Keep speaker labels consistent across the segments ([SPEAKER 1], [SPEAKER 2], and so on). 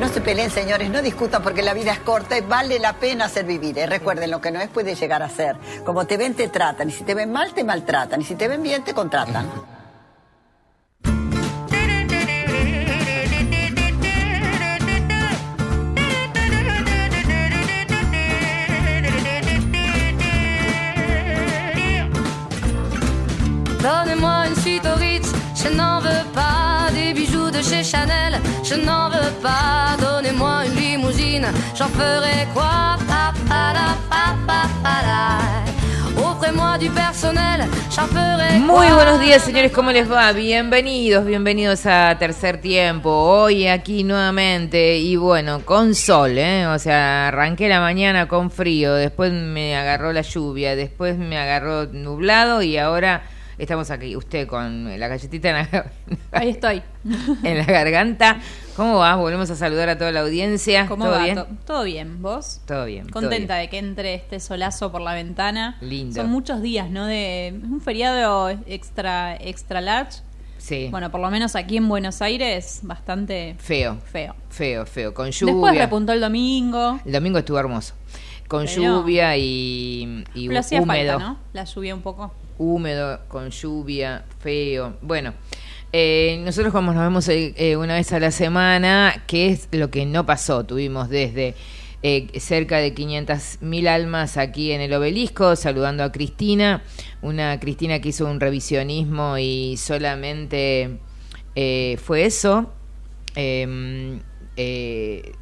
[SPEAKER 1] No se peleen, señores, no discutan porque la vida es corta y vale la pena hacer vivir. ¿eh? Recuerden, lo que no es puede llegar a ser. Como te ven, te tratan. Y si te ven mal, te maltratan. Y si te ven bien, te contratan.
[SPEAKER 2] Donnez-moi je n'en veux pas de chez Chanel, je n'en veux pas. Donnez-moi une limousine, j'en ferai quoi. Offrez-moi du personnel, j'en
[SPEAKER 3] Muy buenos días, señores, ¿cómo les va? Bienvenidos, bienvenidos a Tercer Tiempo. Hoy aquí nuevamente y bueno, con sol, ¿eh? O sea, arranqué la mañana con frío, después me agarró la lluvia, después me agarró nublado y ahora estamos aquí, usted con la galletita en la,
[SPEAKER 4] Ahí estoy.
[SPEAKER 3] en la garganta. ¿Cómo va? Volvemos a saludar a toda la audiencia.
[SPEAKER 4] ¿Cómo
[SPEAKER 3] ¿Todo
[SPEAKER 4] va?
[SPEAKER 3] bien?
[SPEAKER 4] To- ¿Todo bien? ¿Vos?
[SPEAKER 3] Todo bien. todo
[SPEAKER 4] Contenta
[SPEAKER 3] bien.
[SPEAKER 4] de que entre este solazo por la ventana.
[SPEAKER 3] Lindo.
[SPEAKER 4] Son muchos días, ¿no? De un feriado extra extra large.
[SPEAKER 3] Sí.
[SPEAKER 4] Bueno, por lo menos aquí en Buenos Aires, bastante
[SPEAKER 3] Feo.
[SPEAKER 4] feo.
[SPEAKER 3] Feo, feo. Con lluvia.
[SPEAKER 4] Después repuntó el domingo.
[SPEAKER 3] El domingo estuvo hermoso. Con
[SPEAKER 4] Pero-
[SPEAKER 3] lluvia y, y
[SPEAKER 4] Pero hacía
[SPEAKER 3] húmedo.
[SPEAKER 4] falta, ¿no? La lluvia un poco.
[SPEAKER 3] Húmedo, con lluvia, feo. Bueno, eh, nosotros como nos vemos eh, eh, una vez a la semana, ¿qué es lo que no pasó? Tuvimos desde eh, cerca de 500.000 almas aquí en el obelisco, saludando a Cristina, una Cristina que hizo un revisionismo y solamente fue eso. Em, eh,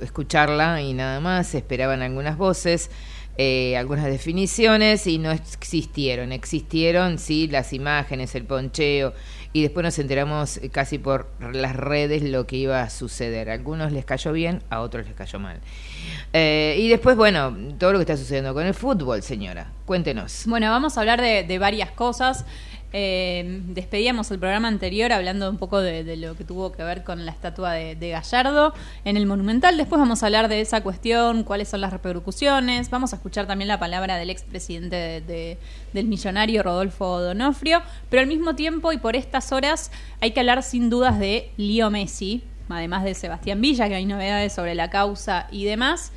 [SPEAKER 3] escucharla y nada más, esperaban algunas voces, eh, algunas definiciones y no existieron. Existieron, sí, las imágenes, el poncheo y después nos enteramos eh, casi por las redes lo que iba a suceder. A algunos les cayó bien, a otros les cayó mal. Eh, y después, bueno, todo lo que está sucediendo con el fútbol, señora. Cuéntenos.
[SPEAKER 4] Bueno, vamos a hablar de, de varias cosas. Eh, despedíamos el programa anterior hablando un poco de, lo que tuvo que ver con la estatua de, Gallardo en el Monumental. Después vamos a hablar de esa cuestión, cuáles son las repercusiones. Vamos a escuchar también la palabra del expresidente de, de- del millonario Rodolfo Donofrio. Pero al mismo tiempo y por estas horas hay que hablar sin dudas de Lío Messi, además de Sebastián Villa, que hay novedades sobre la causa y demás.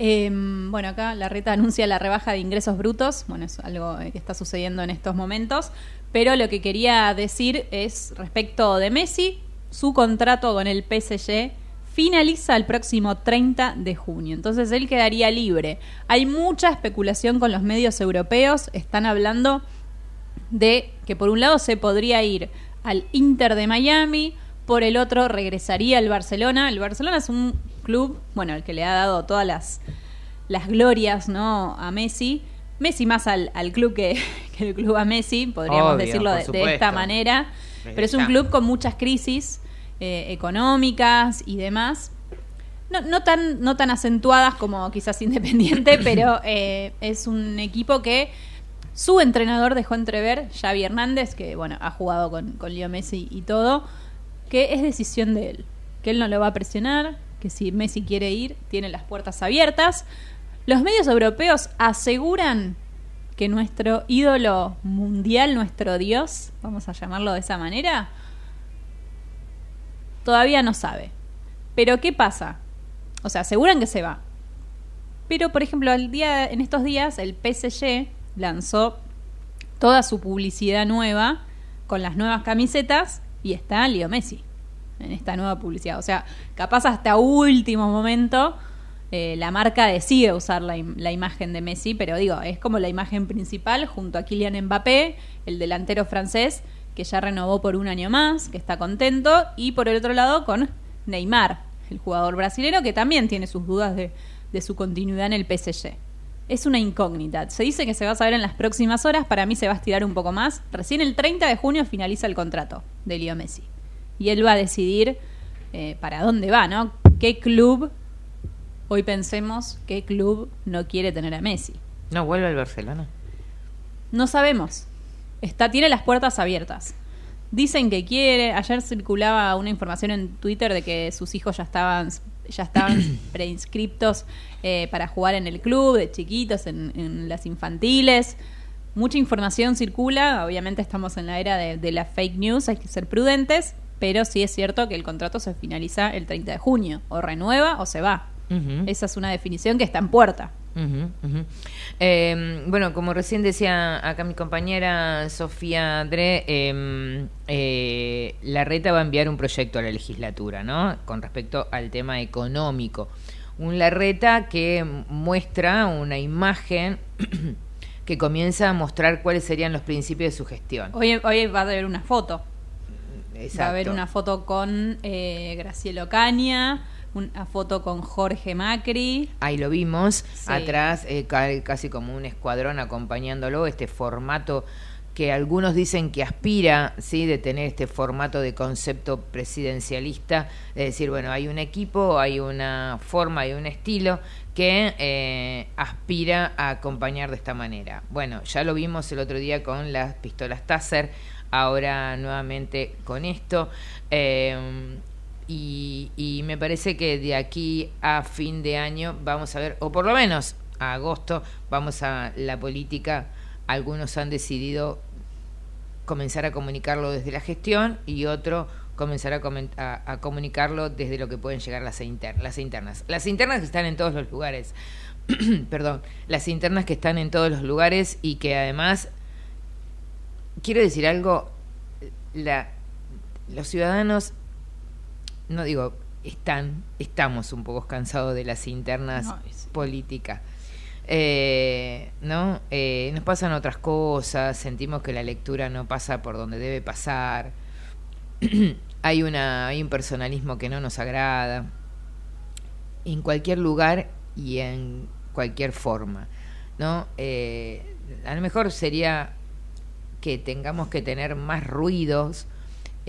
[SPEAKER 4] Eh, bueno, acá la reta anuncia la rebaja de ingresos brutos. Bueno, es algo eh, que está sucediendo en estos momentos. Pero lo que quería decir es respecto de Messi, su contrato con el PSG finaliza el próximo 30 de junio. Entonces él quedaría libre. Hay mucha especulación con los medios europeos. Están hablando de que por un lado se podría ir al Inter de Miami, por el otro regresaría al Barcelona. El Barcelona es un club, bueno, el que le ha dado todas las, las glorias ¿no? a Messi. Messi más al, al club que, que el club a Messi, podríamos
[SPEAKER 3] Obvio,
[SPEAKER 4] decirlo de, esta manera. Pero es un club con muchas crisis eh, económicas y demás. No, no tan, no tan acentuadas como quizás Independiente, pero eh, es un equipo que su entrenador dejó entrever, Xavi Hernández, que bueno, ha jugado con, con Leo Messi y todo, que es decisión de él, que él no lo va a presionar, que si Messi quiere ir, tiene las puertas abiertas. Los medios europeos aseguran que nuestro ídolo mundial, nuestro dios, vamos a llamarlo de esa manera, todavía no sabe. Pero ¿qué pasa? O sea, aseguran que se va. Pero, por ejemplo, el día, en estos días el PSG lanzó toda su publicidad nueva con las nuevas camisetas y está Leo Messi en esta nueva publicidad. O sea, capaz hasta último momento eh, la marca decide usar la, im- la imagen de Messi, pero digo, es como la imagen principal junto a Kylian Mbappé, el delantero francés, que ya renovó por un año más, que está contento, y por el otro lado con Neymar, el jugador brasileño, que también tiene sus dudas de, de su continuidad en el PSG. Es una incógnita. Se dice que se va a saber en las próximas horas. Para mí se va a estirar un poco más. Recién el 30 de junio finaliza el contrato de Leo Messi. Y él va a decidir eh, para dónde va, ¿no? ¿Qué club, hoy pensemos, qué club no quiere tener a Messi?
[SPEAKER 3] No vuelve al Barcelona.
[SPEAKER 4] No sabemos. Está, tiene las puertas abiertas. Dicen que quiere. Ayer circulaba una información en Twitter de que sus hijos ya estaban, ya estaban preinscriptos eh, para jugar en el club, de chiquitos, en, en las infantiles. Mucha información circula. Obviamente estamos en la era de, de la fake news, hay que ser prudentes. Pero sí es cierto que el contrato se finaliza el 30 de junio. O renueva o se va. Esa es una definición que está en puerta.
[SPEAKER 3] Eh, bueno, como recién decía acá mi compañera Sofía André, eh, eh, la reta va a enviar un proyecto a la legislatura, ¿no? Con respecto al tema económico. Un Larreta que muestra una imagen que comienza a mostrar cuáles serían los principios de su gestión.
[SPEAKER 4] Hoy, hoy va a haber una foto. Va a
[SPEAKER 3] Exacto.
[SPEAKER 4] haber una foto con eh, Graciela Ocaña, una foto con Jorge Macri.
[SPEAKER 3] Ahí lo vimos,
[SPEAKER 4] Sí.
[SPEAKER 3] atrás eh, ca- casi como un escuadrón acompañándolo, este formato que algunos dicen que aspira, sí, de tener este formato de concepto presidencialista, de decir, bueno, hay un equipo, hay una forma, hay un estilo que eh, aspira a acompañar de esta manera. Bueno, ya lo vimos el otro día con las pistolas Taser, ahora nuevamente con esto. Eh, y, y me parece que de aquí a fin de año vamos a ver, o por lo menos a agosto, vamos a la política. Algunos han decidido comenzar a comunicarlo desde la gestión y otro comenzar a, a- a comunicarlo desde lo que pueden llegar las, inter- las internas. Las internas que están en todos los lugares, perdón, las internas que están en todos los lugares y que además, quiero decir algo, la, los ciudadanos, no digo, están, estamos un poco cansados de las internas
[SPEAKER 4] No, es-
[SPEAKER 3] políticas. Eh, ¿No? Eh, nos pasan otras cosas, sentimos que la lectura no pasa por donde debe pasar. hay, una, hay un personalismo que no nos agrada. En cualquier lugar y en cualquier forma. ¿No? Eh, a lo mejor sería que tengamos que tener más ruidos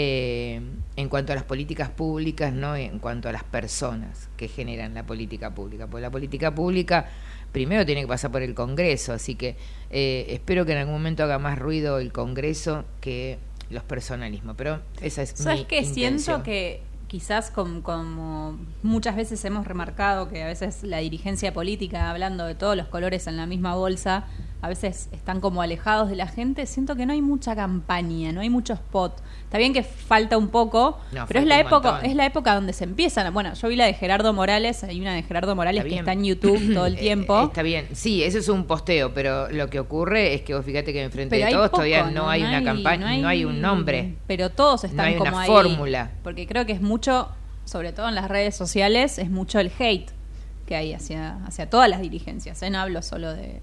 [SPEAKER 3] eh, en cuanto a las políticas públicas, no en cuanto a las personas que generan la política pública. Porque la política pública primero tiene que pasar por el Congreso, así que eh, espero que en algún momento haga más ruido el Congreso que los personalismos. Pero esa es
[SPEAKER 4] ¿Sabes
[SPEAKER 3] mi
[SPEAKER 4] qué? Siento
[SPEAKER 3] intención.
[SPEAKER 4] que quizás com- como muchas veces hemos remarcado que a veces la dirigencia política, hablando de todos los colores en la misma bolsa, a veces están como alejados de la gente, siento que no hay mucha campaña, no hay mucho spot. Está bien que falta un poco,
[SPEAKER 3] No,
[SPEAKER 4] pero es la época,
[SPEAKER 3] montón.
[SPEAKER 4] es la época donde se empiezan. Bueno, yo vi la de Gerardo Morales, hay una de Gerardo Morales
[SPEAKER 3] Está
[SPEAKER 4] que está en YouTube todo el
[SPEAKER 3] Eh,
[SPEAKER 4] tiempo.
[SPEAKER 3] está bien, sí, eso es un posteo, pero lo que ocurre es que vos fíjate que enfrente
[SPEAKER 4] Pero
[SPEAKER 3] de todos
[SPEAKER 4] poco,
[SPEAKER 3] todavía no, hay una campaña, no hay, un nombre.
[SPEAKER 4] Pero todos están
[SPEAKER 3] No hay
[SPEAKER 4] como
[SPEAKER 3] una
[SPEAKER 4] ahí.
[SPEAKER 3] fórmula.
[SPEAKER 4] Porque creo que es mucho, sobre todo en las redes sociales, es mucho el hate que hay hacia, hacia todas las dirigencias. ¿eh? No hablo solo de.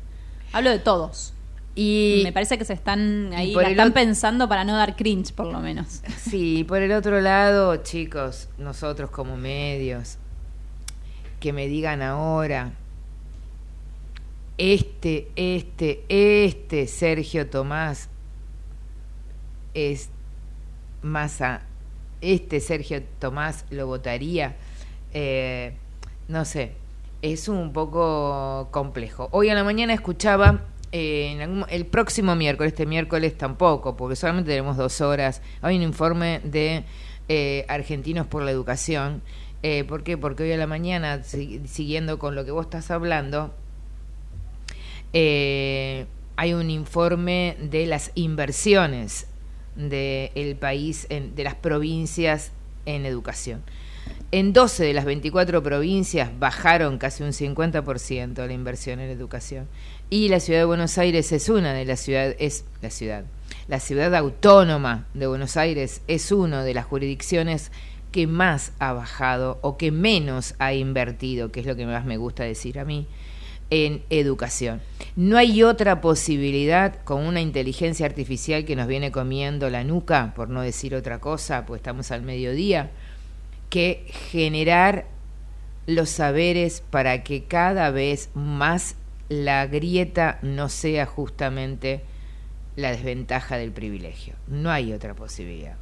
[SPEAKER 4] Hablo de todos.
[SPEAKER 3] Y
[SPEAKER 4] Me parece que se están ahí, la están pensando para no dar cringe, por lo menos.
[SPEAKER 3] Sí, por el otro lado, chicos, nosotros como medios, que me digan ahora, este, este, este Sergio Tomás es Massa, este Sergio Tomás lo votaría, eh, no sé, es un poco complejo. Hoy a la mañana escuchaba, eh, en algún- el próximo miércoles, este miércoles tampoco, porque solamente tenemos dos horas, hay un informe de eh, Argentinos por la Educación. Eh, ¿Por qué? Porque hoy a la mañana, si- siguiendo con lo que vos estás hablando, hay un informe de las inversiones del país, en- de las provincias en educación. En 12 de las 24 provincias bajaron casi un 50% la inversión en educación. Y la ciudad de Buenos Aires es una de las ciudades, es la ciudad. La ciudad autónoma de Buenos Aires es una de las jurisdicciones que más ha bajado o que menos ha invertido, que es lo que más me gusta decir a mí, en educación. No hay otra posibilidad con una inteligencia artificial que nos viene comiendo la nuca, por no decir otra cosa, pues estamos al mediodía, que generar los saberes para que cada vez más la grieta no sea justamente la desventaja del privilegio. No hay otra posibilidad.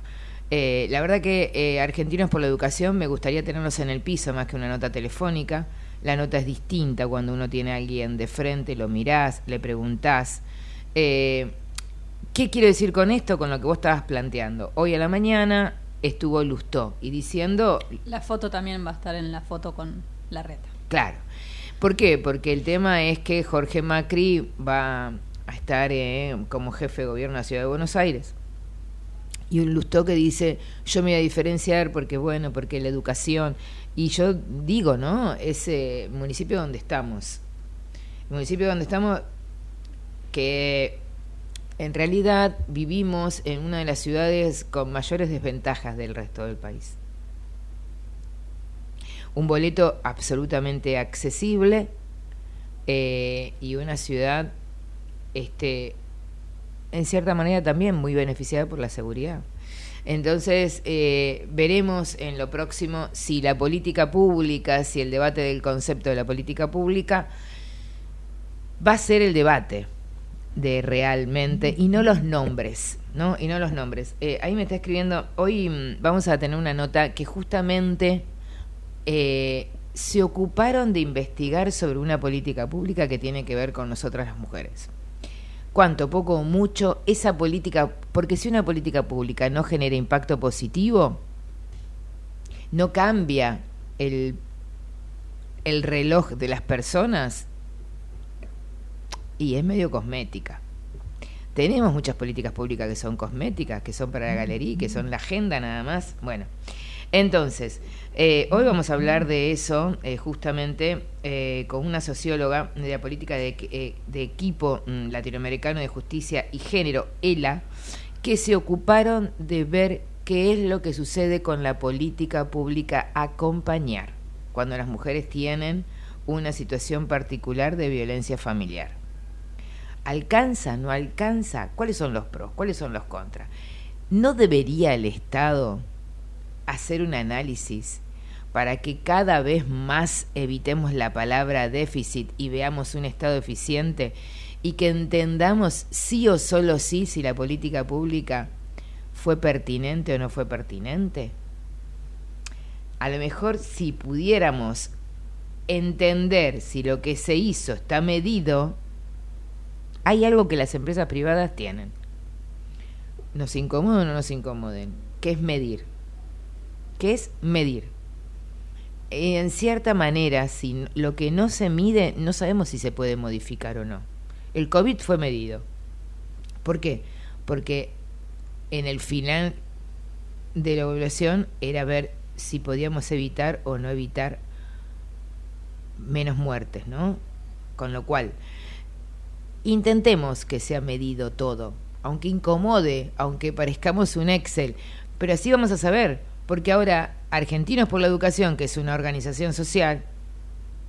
[SPEAKER 3] Eh, la verdad que eh, Argentinos por la Educación me gustaría tenerlos en el piso más que una nota telefónica. La nota es distinta cuando uno tiene a alguien de frente, lo mirás, le preguntás. Eh, ¿Qué quiero decir con esto? Con lo que vos estabas planteando. Hoy a la mañana estuvo Lustó y diciendo...
[SPEAKER 4] La foto también va a estar en la foto con la reta.
[SPEAKER 3] Claro. ¿Por qué? Porque el tema es que Jorge Macri va a estar eh, como jefe de gobierno de la Ciudad de Buenos Aires. Y un Lustó que dice, yo me voy a diferenciar porque, bueno, porque la educación... Y yo digo, ¿no? Ese municipio donde estamos. El municipio donde estamos, que en realidad vivimos en una de las ciudades con mayores desventajas del resto del país. Un boleto absolutamente accesible eh, y una ciudad, este, en cierta manera también muy beneficiada por la seguridad. Entonces, eh, veremos en lo próximo si la política pública, si el debate del concepto de la política pública va a ser el debate de realmente y no los nombres, ¿no? Y no los nombres. Eh, ahí me está escribiendo, hoy mm, vamos a tener una nota que justamente eh, se ocuparon de investigar sobre una política pública que tiene que ver con nosotras las mujeres. Cuánto, poco o mucho, esa política, porque si una política pública no genera impacto positivo, no cambia el, el reloj de las personas, y es medio cosmética. Tenemos muchas políticas públicas que son cosméticas, que son para la galería, que son la agenda nada más. Bueno, entonces, eh, hoy vamos a hablar de eso eh, justamente eh, con una socióloga de la política de, de equipo mm, latinoamericano de justicia y género, ELA, que se ocuparon de ver qué es lo que sucede con la política pública acompañar cuando las mujeres tienen una situación particular de violencia familiar. ¿Alcanza? ¿No alcanza? ¿Cuáles son los pros? ¿Cuáles son los contras? ¿No debería el Estado hacer un análisis para que cada vez más evitemos la palabra déficit y veamos un Estado eficiente y que entendamos sí o solo sí si la política pública fue pertinente o no fue pertinente? A lo mejor si pudiéramos entender si lo que se hizo está medido, hay algo que las empresas privadas tienen. Nos incomoden o no nos incomoden, que es medir. ¿Qué es medir? En cierta manera, si lo que no se mide, no sabemos si se puede modificar o no. El COVID fue medido. ¿Por qué? Porque en el final de la evaluación era ver si podíamos evitar o no evitar menos muertes, ¿no? Con lo cual, intentemos que sea medido todo, aunque incomode, aunque parezcamos un Excel, pero así vamos a saber, porque ahora Argentinos por la Educación, que es una organización social,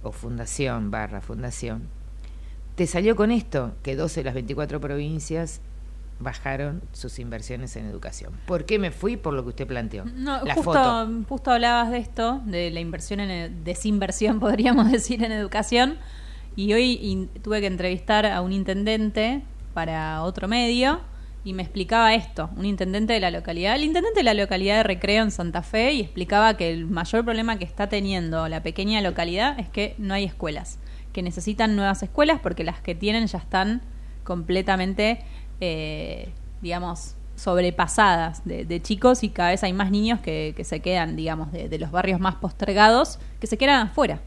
[SPEAKER 3] o fundación barra fundación, te salió con esto, que 12 de las 24 provincias bajaron sus inversiones en educación. ¿Por qué me fui? Por lo que usted planteó.
[SPEAKER 4] No, la justo, foto. justo hablabas de esto, de la inversión en desinversión, podríamos decir, en educación y hoy tuve que entrevistar a un intendente para otro medio y me explicaba esto, un intendente de la localidad, el intendente de la localidad de Recreo en Santa Fe y explicaba que el mayor problema que está teniendo la pequeña localidad es que no hay escuelas, que necesitan nuevas escuelas porque las que tienen ya están completamente, eh, digamos, sobrepasadas de, chicos y cada vez hay más niños que, se quedan, digamos, de, los barrios más postergados, que se quedan afuera.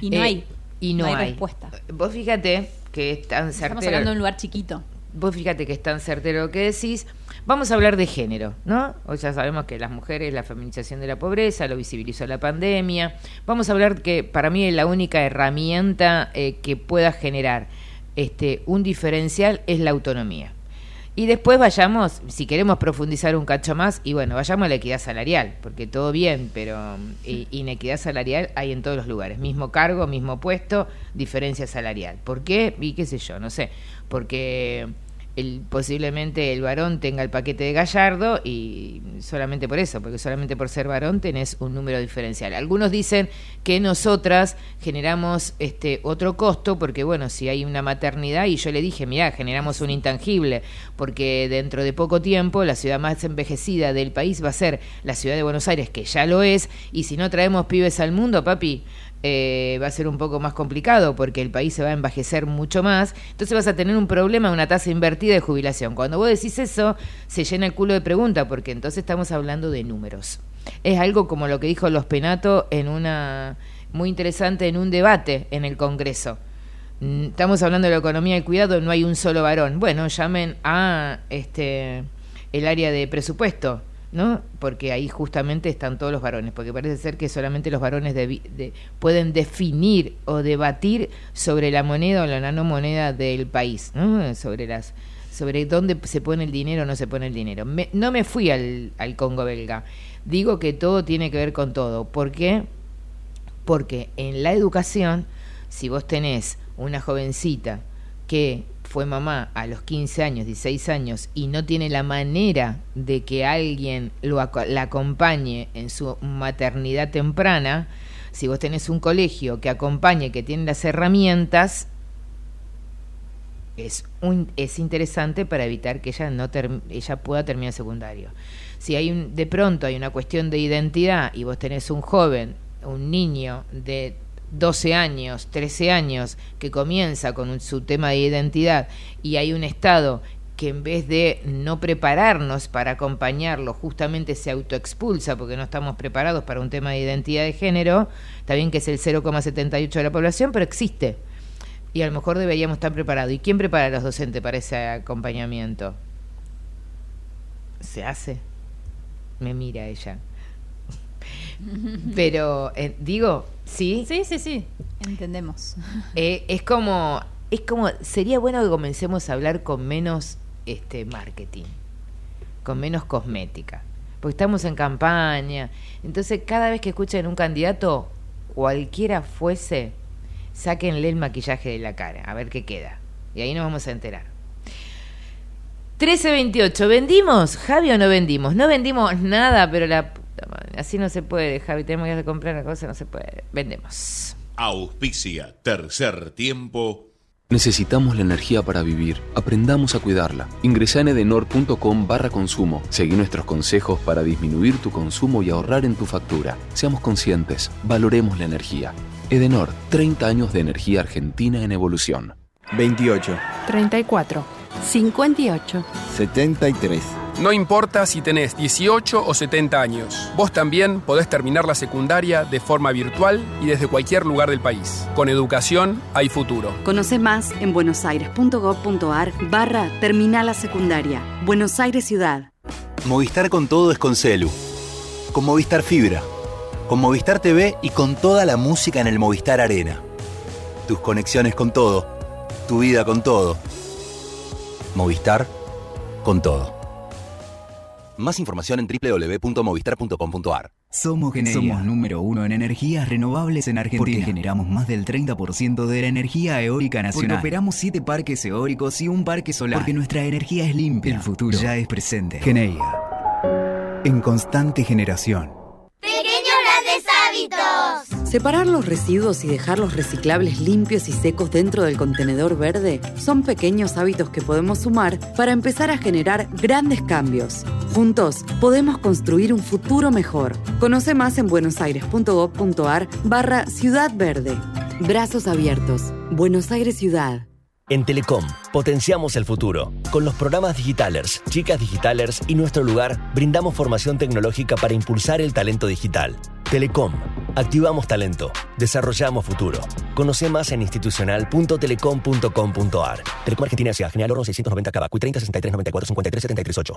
[SPEAKER 4] Y no
[SPEAKER 3] eh,
[SPEAKER 4] hay
[SPEAKER 3] y no, hay,
[SPEAKER 4] respuesta.
[SPEAKER 3] Vos fíjate que es tan
[SPEAKER 4] Estamos hablando de un lugar chiquito.
[SPEAKER 3] vos fíjate que es tan certero lo que decís. Vamos a hablar de género, ¿no? Hoy ya sabemos que las mujeres, la feminización de la pobreza, lo visibilizó la pandemia. Vamos a hablar que para mí la única herramienta eh, que pueda generar este, un diferencial es la autonomía. Y después vayamos, si queremos profundizar un cacho más, y bueno, vayamos a la equidad salarial, porque todo bien, pero eh, inequidad salarial hay en todos los lugares. Mismo cargo, mismo puesto, diferencia salarial. ¿Por qué? Y qué sé yo, no sé. Porque el, posiblemente el varón tenga el paquete de Gallardo y solamente por eso, porque solamente por ser varón tenés un número diferencial. Algunos dicen que nosotras generamos este otro costo porque bueno, si hay una maternidad y yo le dije, mira, generamos un intangible, porque dentro de poco tiempo la ciudad más envejecida del país va a ser la ciudad de Buenos Aires, que ya lo es, y si no traemos pibes al mundo, papi, eh, va a ser un poco más complicado porque el país se va a envejecer mucho más. Entonces vas a tener un problema, una tasa invertida de jubilación. Cuando vos decís eso, se llena el culo de preguntas porque entonces estamos hablando de números. Es algo como lo que dijo Los Penato en una muy interesante en un debate en el Congreso. Mm, Estamos hablando de la economía y cuidado, no hay un solo varón. Bueno, llamen a este el área de presupuesto ¿no? Porque ahí justamente están todos los varones, porque parece ser que solamente los varones de, de, pueden definir o debatir sobre la moneda o la nanomoneda del país, ¿no? Sobre las sobre dónde se pone el dinero o no se pone el dinero. Me, no me fui al, al Congo belga. Digo que todo tiene que ver con todo. ¿Por qué? Porque en la educación, si vos tenés una jovencita que fue mamá a los 15 años, 16 años y no tiene la manera de que alguien lo, la acompañe en su maternidad temprana, si vos tenés un colegio que acompañe, que tiene las herramientas, es, un, es interesante para evitar que ella, no ella pueda terminar secundario. Si hay un, de pronto hay una cuestión de identidad y vos tenés un joven, un niño de 12 años, 13 años, que comienza con su tema de identidad y hay un Estado que en vez de no prepararnos para acompañarlo, justamente se autoexpulsa porque no estamos preparados para un tema de identidad de género, está bien que es el 0,78 de la población, pero existe. Y a lo mejor deberíamos estar preparados. ¿Y quién prepara a los docentes para ese acompañamiento? ¿Se hace? Me mira ella. Pero, eh, digo, ¿sí?
[SPEAKER 4] Sí, sí, sí, entendemos.
[SPEAKER 3] Eh, es como, es como, sería bueno que comencemos a hablar con menos este marketing, con menos cosmética, porque estamos en campaña. Entonces, cada vez que escuchen un candidato, cualquiera fuese, sáquenle el maquillaje de la cara, a ver qué queda. Y ahí nos vamos a enterar. 1328, ¿vendimos, Javi, o no vendimos? No vendimos nada, pero la Así no se puede, Javi. Tenemos que comprar una cosa, no se puede. Vendemos.
[SPEAKER 5] Auspicia, tercer tiempo.
[SPEAKER 6] Necesitamos la energía para vivir. Aprendamos a cuidarla. Ingresa en edenor.com barra consumo. Seguí nuestros consejos para disminuir tu consumo y ahorrar en tu factura. Seamos conscientes. Valoremos la energía. Edenor, 30 años de energía argentina en evolución.
[SPEAKER 7] 28.
[SPEAKER 8] 34. 58.
[SPEAKER 7] 73.
[SPEAKER 9] No importa si tenés 18 o 70 años, vos también podés terminar la secundaria de forma virtual y desde cualquier lugar del país. Con educación hay futuro.
[SPEAKER 8] Conoce más en buenosaires.gov.ar barra Terminal la Secundaria. Buenos Aires Ciudad.
[SPEAKER 10] Movistar con todo es con Celu. Con Movistar Fibra. Con Movistar TV y con toda la música en el Movistar Arena. Tus conexiones con todo. Tu vida con todo. Movistar con todo. Más información en www.movistar.com.ar.
[SPEAKER 11] Somos Generia. Somos número uno en energías renovables en Argentina. Porque generamos más del 30% de la energía eólica nacional. Porque operamos siete parques eólicos y un parque solar. Porque nuestra energía es limpia. El futuro ya es presente. Geneia. En constante generación.
[SPEAKER 12] Pequeños
[SPEAKER 8] Separar los residuos y dejar los reciclables limpios y secos dentro del contenedor verde son pequeños hábitos que podemos sumar para empezar a generar grandes cambios. Juntos podemos construir un futuro mejor. Conoce más en buenosaires.gov.ar barra Ciudad Verde. Brazos abiertos. Buenos Aires Ciudad.
[SPEAKER 13] En Telecom, potenciamos el futuro. Con los programas Digitalers, Chicas Digitalers y Nuestro Lugar, brindamos formación tecnológica para impulsar el talento digital. Telecom,
[SPEAKER 14] Activamos talento. Desarrollamos futuro. Conoce más en institucional.telecom.com.ar. Telecom Argentina S.A. General Oro 690 Cava. 30 63 94 53 73 8.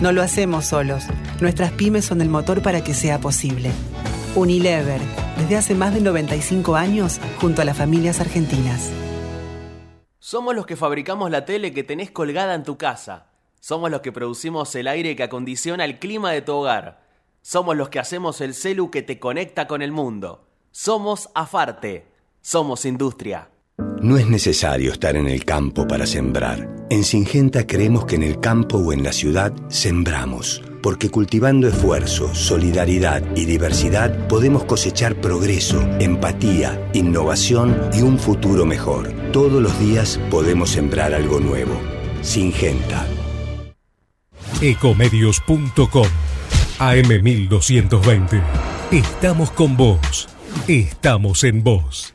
[SPEAKER 15] No lo hacemos solos. Nuestras pymes son el motor para que sea posible. Unilever, desde hace más de 95 años, junto a las familias argentinas.
[SPEAKER 16] Somos los que fabricamos la tele que tenés colgada en tu casa. Somos los que producimos el aire que acondiciona el clima de tu hogar. Somos los que hacemos el celu que te conecta con el mundo. Somos Afarte. Somos industria.
[SPEAKER 17] No es necesario estar en el campo para sembrar. En Singenta creemos que en el campo o en la ciudad sembramos, porque cultivando esfuerzo, solidaridad y diversidad podemos cosechar progreso, empatía, innovación y un futuro mejor. Todos los días podemos sembrar algo nuevo. Singenta.
[SPEAKER 18] Ecomedios.com AM1220. Estamos con vos. Estamos en vos.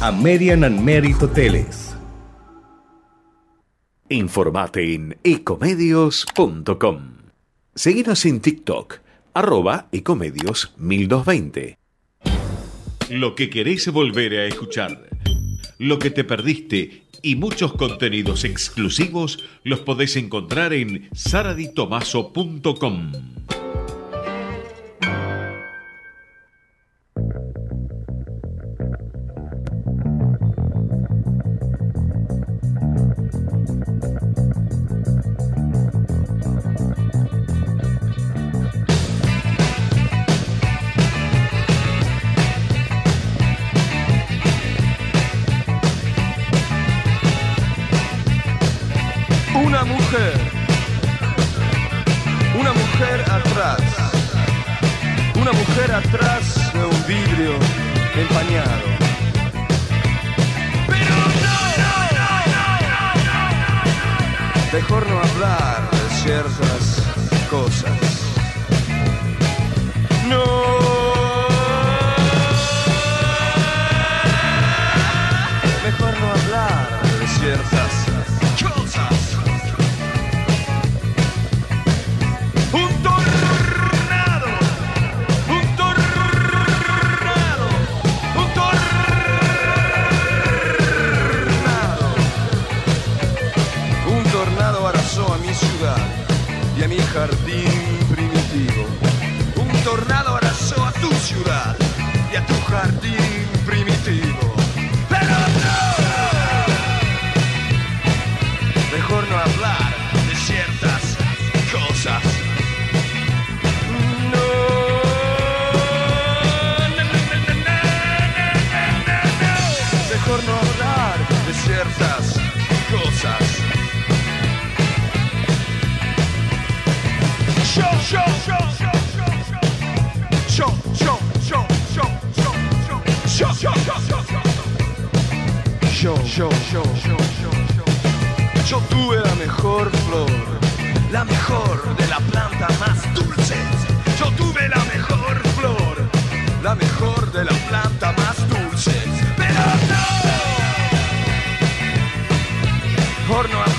[SPEAKER 19] American and Merit Hoteles.
[SPEAKER 20] Informate en ecomedios.com. Seguinos en TikTok, arroba ecomedios 1220. Lo que querés volver a escuchar, lo que te perdiste y muchos contenidos exclusivos los podés encontrar en saraditomaso.com. porno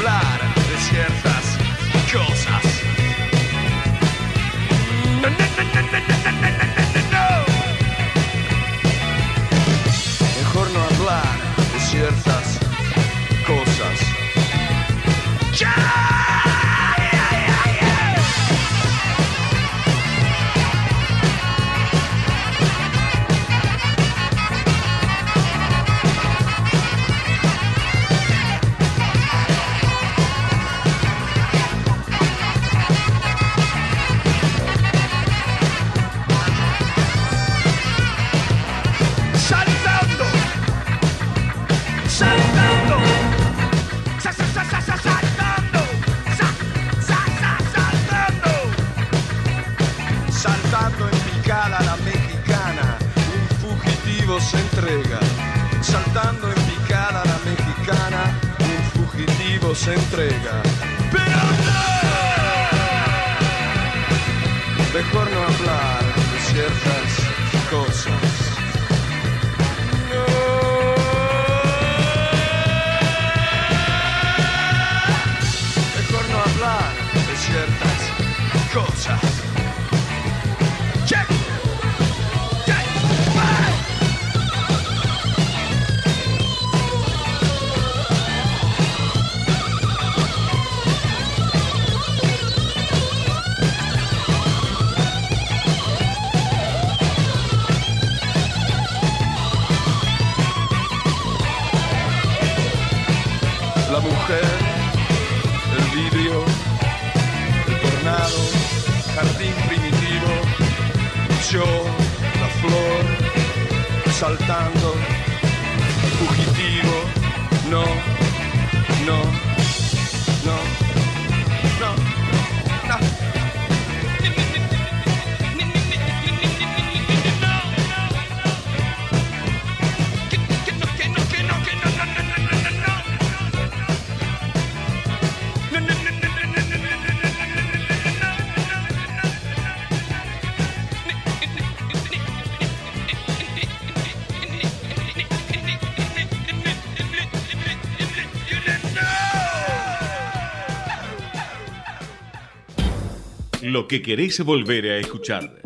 [SPEAKER 20] que querés volver a escuchar.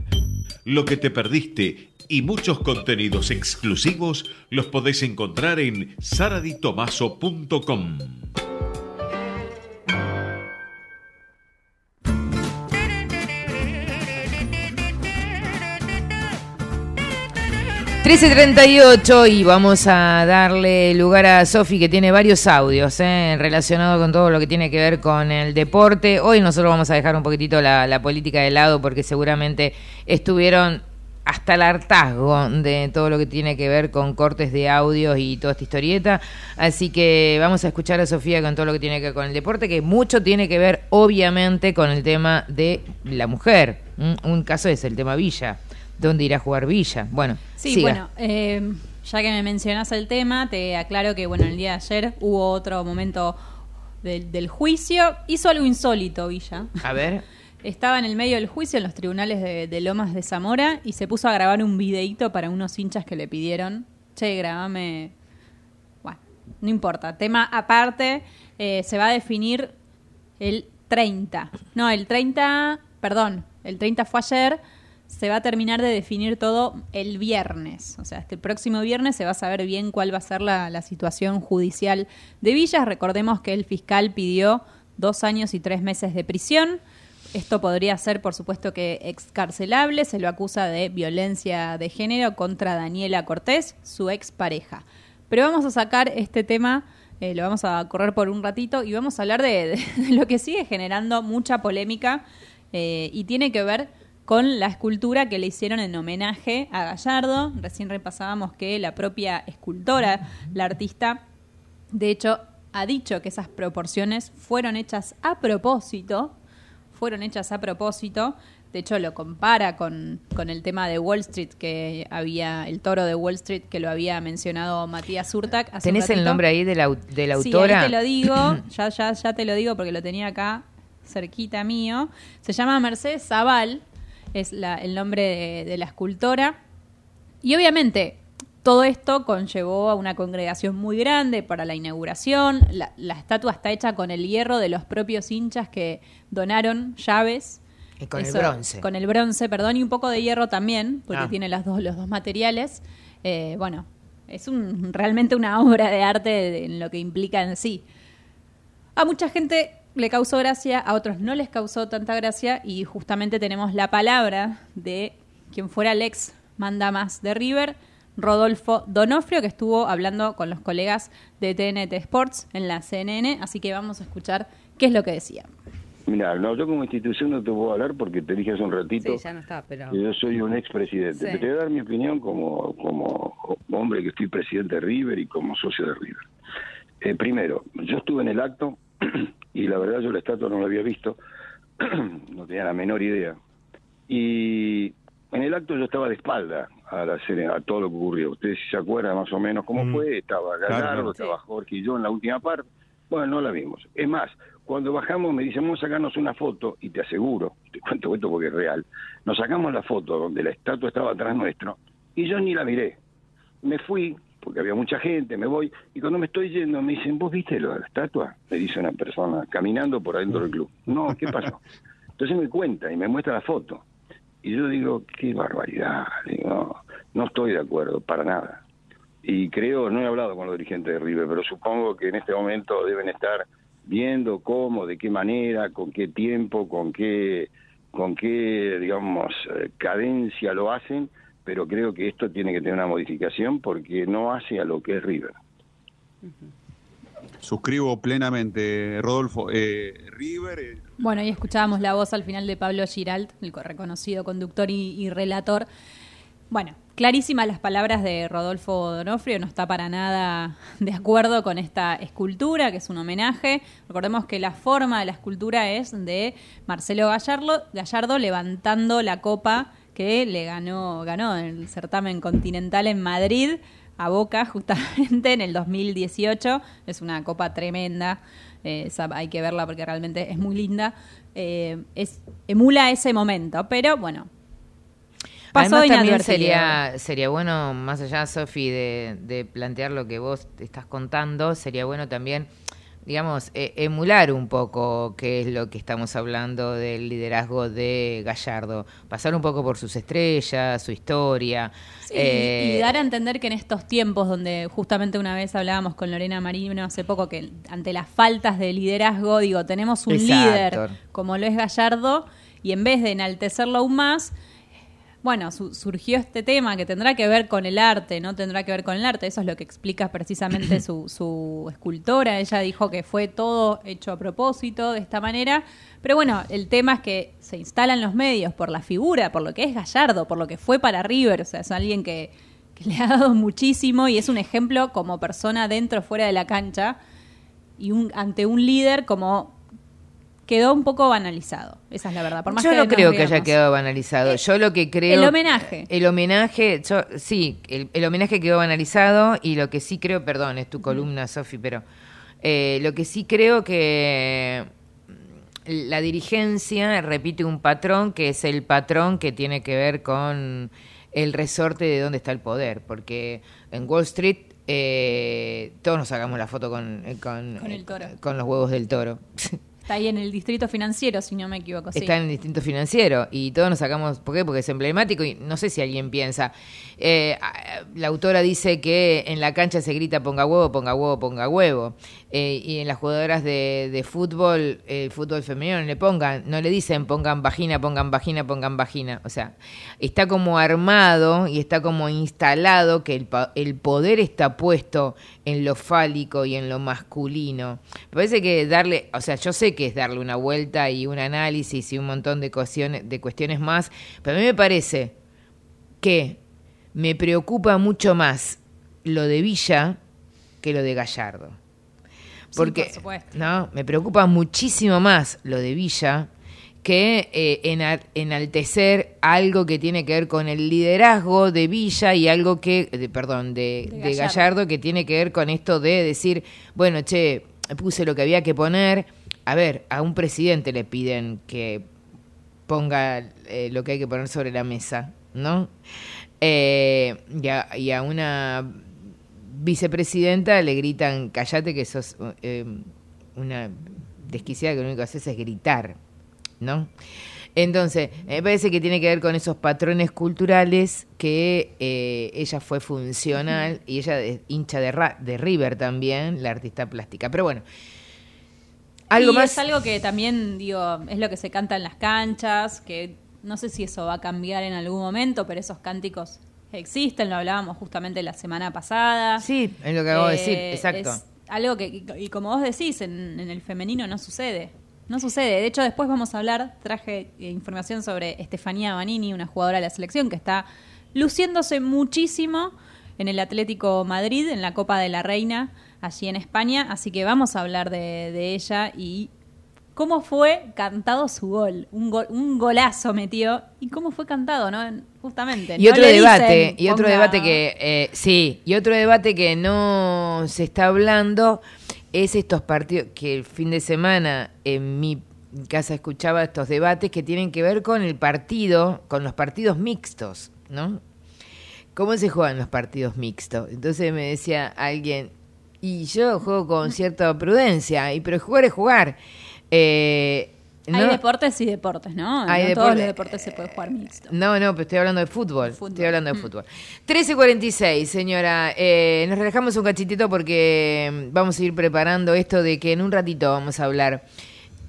[SPEAKER 20] Lo que te perdiste y muchos contenidos exclusivos los podés encontrar en saraditomaso.com.
[SPEAKER 3] ocho y vamos a darle lugar a Sofi que tiene varios audios eh, relacionados con todo lo que tiene que ver con el deporte. Hoy nosotros vamos a dejar un poquitito la, la política de lado porque seguramente estuvieron hasta el hartazgo de todo lo que tiene que ver con cortes de audios y toda esta historieta. Así que vamos a escuchar a Sofía con todo lo que tiene que ver con el deporte, que mucho tiene que ver obviamente con el tema de la mujer. ¿m? Un caso es el tema Villa. ¿Dónde irá a jugar Villa? Bueno,
[SPEAKER 4] Sí,
[SPEAKER 3] siga.
[SPEAKER 4] bueno, eh, ya que me mencionas el tema, te aclaro que bueno, el día de ayer hubo otro momento del, del juicio. Hizo algo insólito, Villa.
[SPEAKER 3] A ver.
[SPEAKER 4] Estaba en el medio del juicio en los tribunales de, de Lomas de Zamora y se puso a grabar un videíto para unos hinchas que le pidieron. Che, grabame. Bueno, no importa. Tema aparte, eh, se va a definir el 30. No, el 30, perdón, el 30 fue ayer. Se va a terminar de definir todo el viernes. O sea, este próximo viernes se va a saber bien cuál va a ser la, la situación judicial de Villas. Recordemos que el fiscal pidió dos años y tres meses de prisión. Esto podría ser, por supuesto, que excarcelable. Se lo acusa de violencia de género contra Daniela Cortés, su expareja. Pero vamos a sacar este tema, eh, lo vamos a correr por un ratito y vamos a hablar de, lo que sigue generando mucha polémica eh, y tiene que ver con la escultura que le hicieron en homenaje a Gallardo. Recién repasábamos que la propia escultora, la artista, de hecho, ha dicho que esas proporciones fueron hechas a propósito, fueron hechas a propósito. De hecho, lo compara con, con el tema de Wall Street, que había, el toro de Wall Street, que lo había mencionado Matías Urtac. hace un
[SPEAKER 3] ¿Tenés el nombre ahí de la, de la
[SPEAKER 4] Sí,
[SPEAKER 3] autora?
[SPEAKER 4] ahí te lo digo, ya, ya, ya te lo digo porque lo tenía acá cerquita mío. Se llama Mercedes Zaval, es la- el nombre de, de la escultora. Y obviamente todo esto conllevó a una congregación muy grande para la inauguración. La, la estatua está hecha con el hierro de los propios hinchas que donaron llaves.
[SPEAKER 3] Y con el bronce.
[SPEAKER 4] Con el bronce, perdón, y un poco de hierro también, porque
[SPEAKER 3] Ah.
[SPEAKER 4] tiene las dos, los dos materiales. Eh, bueno, es un, realmente una obra de arte en lo que implica en sí. A mucha gente le causó gracia, a otros no les causó tanta gracia y justamente tenemos la palabra de quien fuera el ex manda más de River, Rodolfo Donofrio, que estuvo hablando con los colegas de TNT Sports en la CNN, así que vamos a escuchar qué es lo que decía.
[SPEAKER 21] Mira, no, yo como institución no te puedo hablar porque te dije hace un ratito
[SPEAKER 3] Sí, ya no está, pero...
[SPEAKER 21] que yo soy un expresidente.
[SPEAKER 3] Sí.
[SPEAKER 21] Te voy a dar mi opinión como, como hombre que estoy presidente de River y como socio de River. Eh, primero, yo estuve en el acto y la verdad yo la estatua no la había visto, no tenía la menor idea. Y en el acto yo estaba de espalda a, la, cere- a todo lo que ocurrió. Ustedes si se acuerdan más o menos cómo fue, estaba Gallardo,
[SPEAKER 22] claro.
[SPEAKER 21] estaba Jorge y yo en la última parte. Bueno, no la vimos. Es más, cuando bajamos me dicen, vamos a sacarnos una foto, y te aseguro, te cuento esto porque es real, nos sacamos la foto donde la estatua estaba atrás nuestro, y yo ni la miré. Me fui, porque había mucha gente, me voy, y cuando me estoy yendo me dicen, ¿vos viste lo de la estatua? Me dice una persona, caminando por adentro del club. No, ¿qué pasó? Entonces me cuenta y me muestra la foto. Y yo digo, qué barbaridad, digo, no, no estoy de acuerdo, para nada. Y creo, no he hablado con los dirigentes de River, pero supongo que en este momento deben estar viendo cómo, de qué manera, con qué tiempo, con qué, con qué, digamos, eh, cadencia lo hacen, pero creo que esto tiene que tener una modificación porque no hace a lo que es River.
[SPEAKER 22] Suscribo plenamente, Rodolfo. Eh, River, eh,
[SPEAKER 4] Bueno, y escuchábamos la voz al final de Pablo Giralt, el co- reconocido conductor y, y relator. Bueno, clarísimas las palabras de Rodolfo Donofrio, no está para nada de acuerdo con esta escultura, que es un homenaje. Recordemos que la forma de la escultura es de Marcelo Gallardo, Gallardo levantando la copa que le ganó, ganó en el certamen continental en Madrid a Boca justamente en el 2018. Es una copa tremenda, eh, esa hay que verla porque realmente es muy linda. Eh, es, emula ese momento, pero bueno. Pasó
[SPEAKER 3] Además, también sería, sería bueno, más allá, Sofi, de, de plantear lo que vos estás contando, sería bueno también, digamos, e- emular un poco qué es lo que estamos hablando del liderazgo de Gallardo. Pasar un poco por sus estrellas, su historia.
[SPEAKER 4] Sí,
[SPEAKER 3] eh,
[SPEAKER 4] y dar a entender que en estos tiempos donde justamente una vez hablábamos con Lorena Marino hace poco que ante las faltas de liderazgo, digo, tenemos un
[SPEAKER 3] Exacto.
[SPEAKER 4] líder como lo es Gallardo y en vez de enaltecerlo aún más, bueno, su- surgió este tema que tendrá que ver con el arte, no tendrá que ver con el arte, eso es lo que explica precisamente su, su escultora, ella dijo que fue todo hecho a propósito de esta manera, pero bueno, el tema es que se instalan los medios por la figura, por lo que es Gallardo, por lo que fue para River, o sea, es alguien que, que le ha dado muchísimo y es un ejemplo como persona dentro o fuera de la cancha y un, ante un líder como quedó un poco banalizado, esa es la verdad. Por más
[SPEAKER 3] yo
[SPEAKER 4] que
[SPEAKER 3] no creo que haya quedado banalizado. Yo lo que creo.
[SPEAKER 4] el homenaje.
[SPEAKER 3] El homenaje, yo, sí, el, el homenaje quedó banalizado y lo que sí creo, perdón, es tu columna, Sofi, pero eh, lo que sí creo que la dirigencia repite un patrón que es el patrón que tiene que ver con el resorte de dónde está el poder, porque en Wall Street eh, todos nos sacamos la foto con, eh, con,
[SPEAKER 4] Con el toro.
[SPEAKER 3] con los huevos del toro.
[SPEAKER 4] Está ahí en el distrito financiero, si no me equivoco.
[SPEAKER 3] Está en el distinto financiero y todos nos sacamos, ¿por qué? Porque es emblemático y no sé si alguien piensa. Eh, la autora dice que en la cancha se grita ponga huevo, ponga huevo, ponga huevo. Eh, y en las jugadoras de, fútbol, el fútbol femenino no le pongan, no le dicen pongan vagina, pongan vagina, pongan vagina. O sea, está como armado y está como instalado que el, el poder está puesto en lo fálico y en lo masculino. Me parece que darle, o sea, yo sé que es darle una vuelta y un análisis y un montón de cuestiones, de cuestiones más, pero a mí me parece que me preocupa mucho más lo de Villa que lo de Gallardo.
[SPEAKER 4] Sí,
[SPEAKER 3] Porque,
[SPEAKER 4] por supuesto.
[SPEAKER 3] ¿no? Me preocupa muchísimo más lo de Villa que eh, ena- enaltecer algo que tiene que ver con el liderazgo de Villa y algo que, de- perdón, de,
[SPEAKER 4] De
[SPEAKER 3] de
[SPEAKER 4] Gallardo.
[SPEAKER 3] Gallardo que tiene que ver con esto de decir, bueno, che, puse lo que había que poner. A ver, a un presidente le piden que ponga eh, lo que hay que poner sobre la mesa, ¿no? Eh, y, a, y a una vicepresidenta le gritan, callate que sos eh, una desquiciada que lo único que haces es gritar, ¿no? Entonces, me parece que tiene que ver con esos patrones culturales que eh, ella fue funcional y ella es hincha de, Ra- de River también, la artista plástica. Pero bueno, algo
[SPEAKER 4] y
[SPEAKER 3] más.
[SPEAKER 4] es algo que también, digo, es lo que se canta en las canchas, que no sé si eso va a cambiar en algún momento, pero esos cánticos existen, lo hablábamos justamente la semana pasada.
[SPEAKER 3] Sí, es lo que acabo de decir, exacto.
[SPEAKER 4] Es algo que, y- como vos decís, en, en el femenino no sucede. No sucede. De hecho, después vamos a hablar, traje eh, información sobre Estefanía Banini, una jugadora de la selección que está luciéndose muchísimo en el Atlético Madrid, en la Copa de la Reina. allí en España, así que vamos a hablar de, de ella y cómo fue cantado su gol. Un, gol, un golazo metió y cómo fue cantado, ¿no? Justamente.
[SPEAKER 3] Y
[SPEAKER 4] no
[SPEAKER 3] otro debate,
[SPEAKER 4] dicen,
[SPEAKER 3] y otro
[SPEAKER 4] ponga-
[SPEAKER 3] debate que, eh, sí, y otro debate que no se está hablando es estos partidos, que el fin de semana en mi casa escuchaba estos debates que tienen que ver con el partido, con los partidos mixtos, ¿no? ¿Cómo se juegan los partidos mixtos? Entonces me decía alguien, y yo juego con cierta prudencia, y pero jugar es jugar. Eh,
[SPEAKER 4] Hay deportes y deportes, ¿no?
[SPEAKER 3] Hay
[SPEAKER 4] no todos los deportes se puede jugar mixto.
[SPEAKER 3] no, no, pero estoy hablando de fútbol. Estoy hablando de fútbol. 13.46, señora. Eh, nos relajamos un cachitito porque mm, vamos a ir preparando esto de que en un ratito vamos a hablar.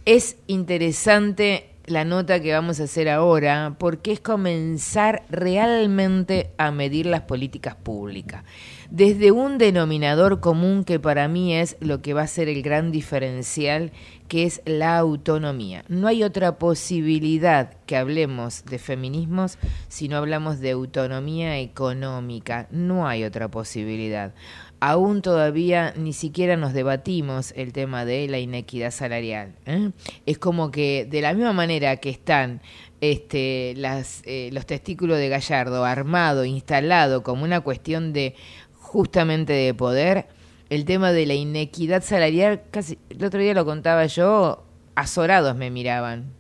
[SPEAKER 3] Es interesante la nota que vamos a hacer ahora porque es comenzar realmente a medir las políticas públicas. Desde un denominador común que para mí es lo que va a ser el gran diferencial, que es la autonomía. No hay otra posibilidad que hablemos de feminismos si no hablamos de autonomía económica. No hay otra posibilidad. Aún todavía ni siquiera nos debatimos el tema de la inequidad salarial. ¿eh? Es como que de la misma manera que están este, las, eh, los testículos de Gallardo armado, instalado como una cuestión de justamente de poder, el tema de la inequidad salarial, casi el otro día lo contaba yo, azorados me miraban.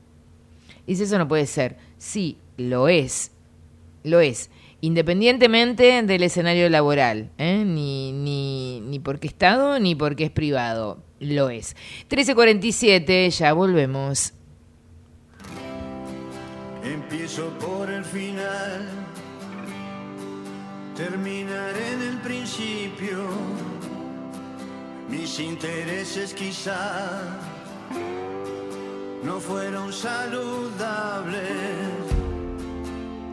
[SPEAKER 3] Dice, eso no puede ser. Sí, lo es. Lo es. Independientemente del escenario laboral, ¿eh? ni, ni, ni porque es Estado ni porque es privado. Lo es. 13.47, ya volvemos.
[SPEAKER 23] Empiezo por el final, terminaré en el principio. Mis intereses quizá no fueron saludables.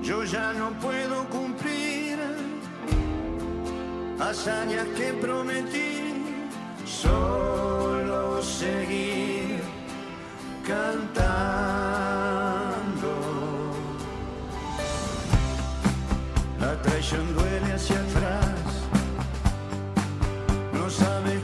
[SPEAKER 23] Yo ya no puedo cumplir hazañas que prometí, solo seguir cantando. La traición duele hacia atrás, no sabes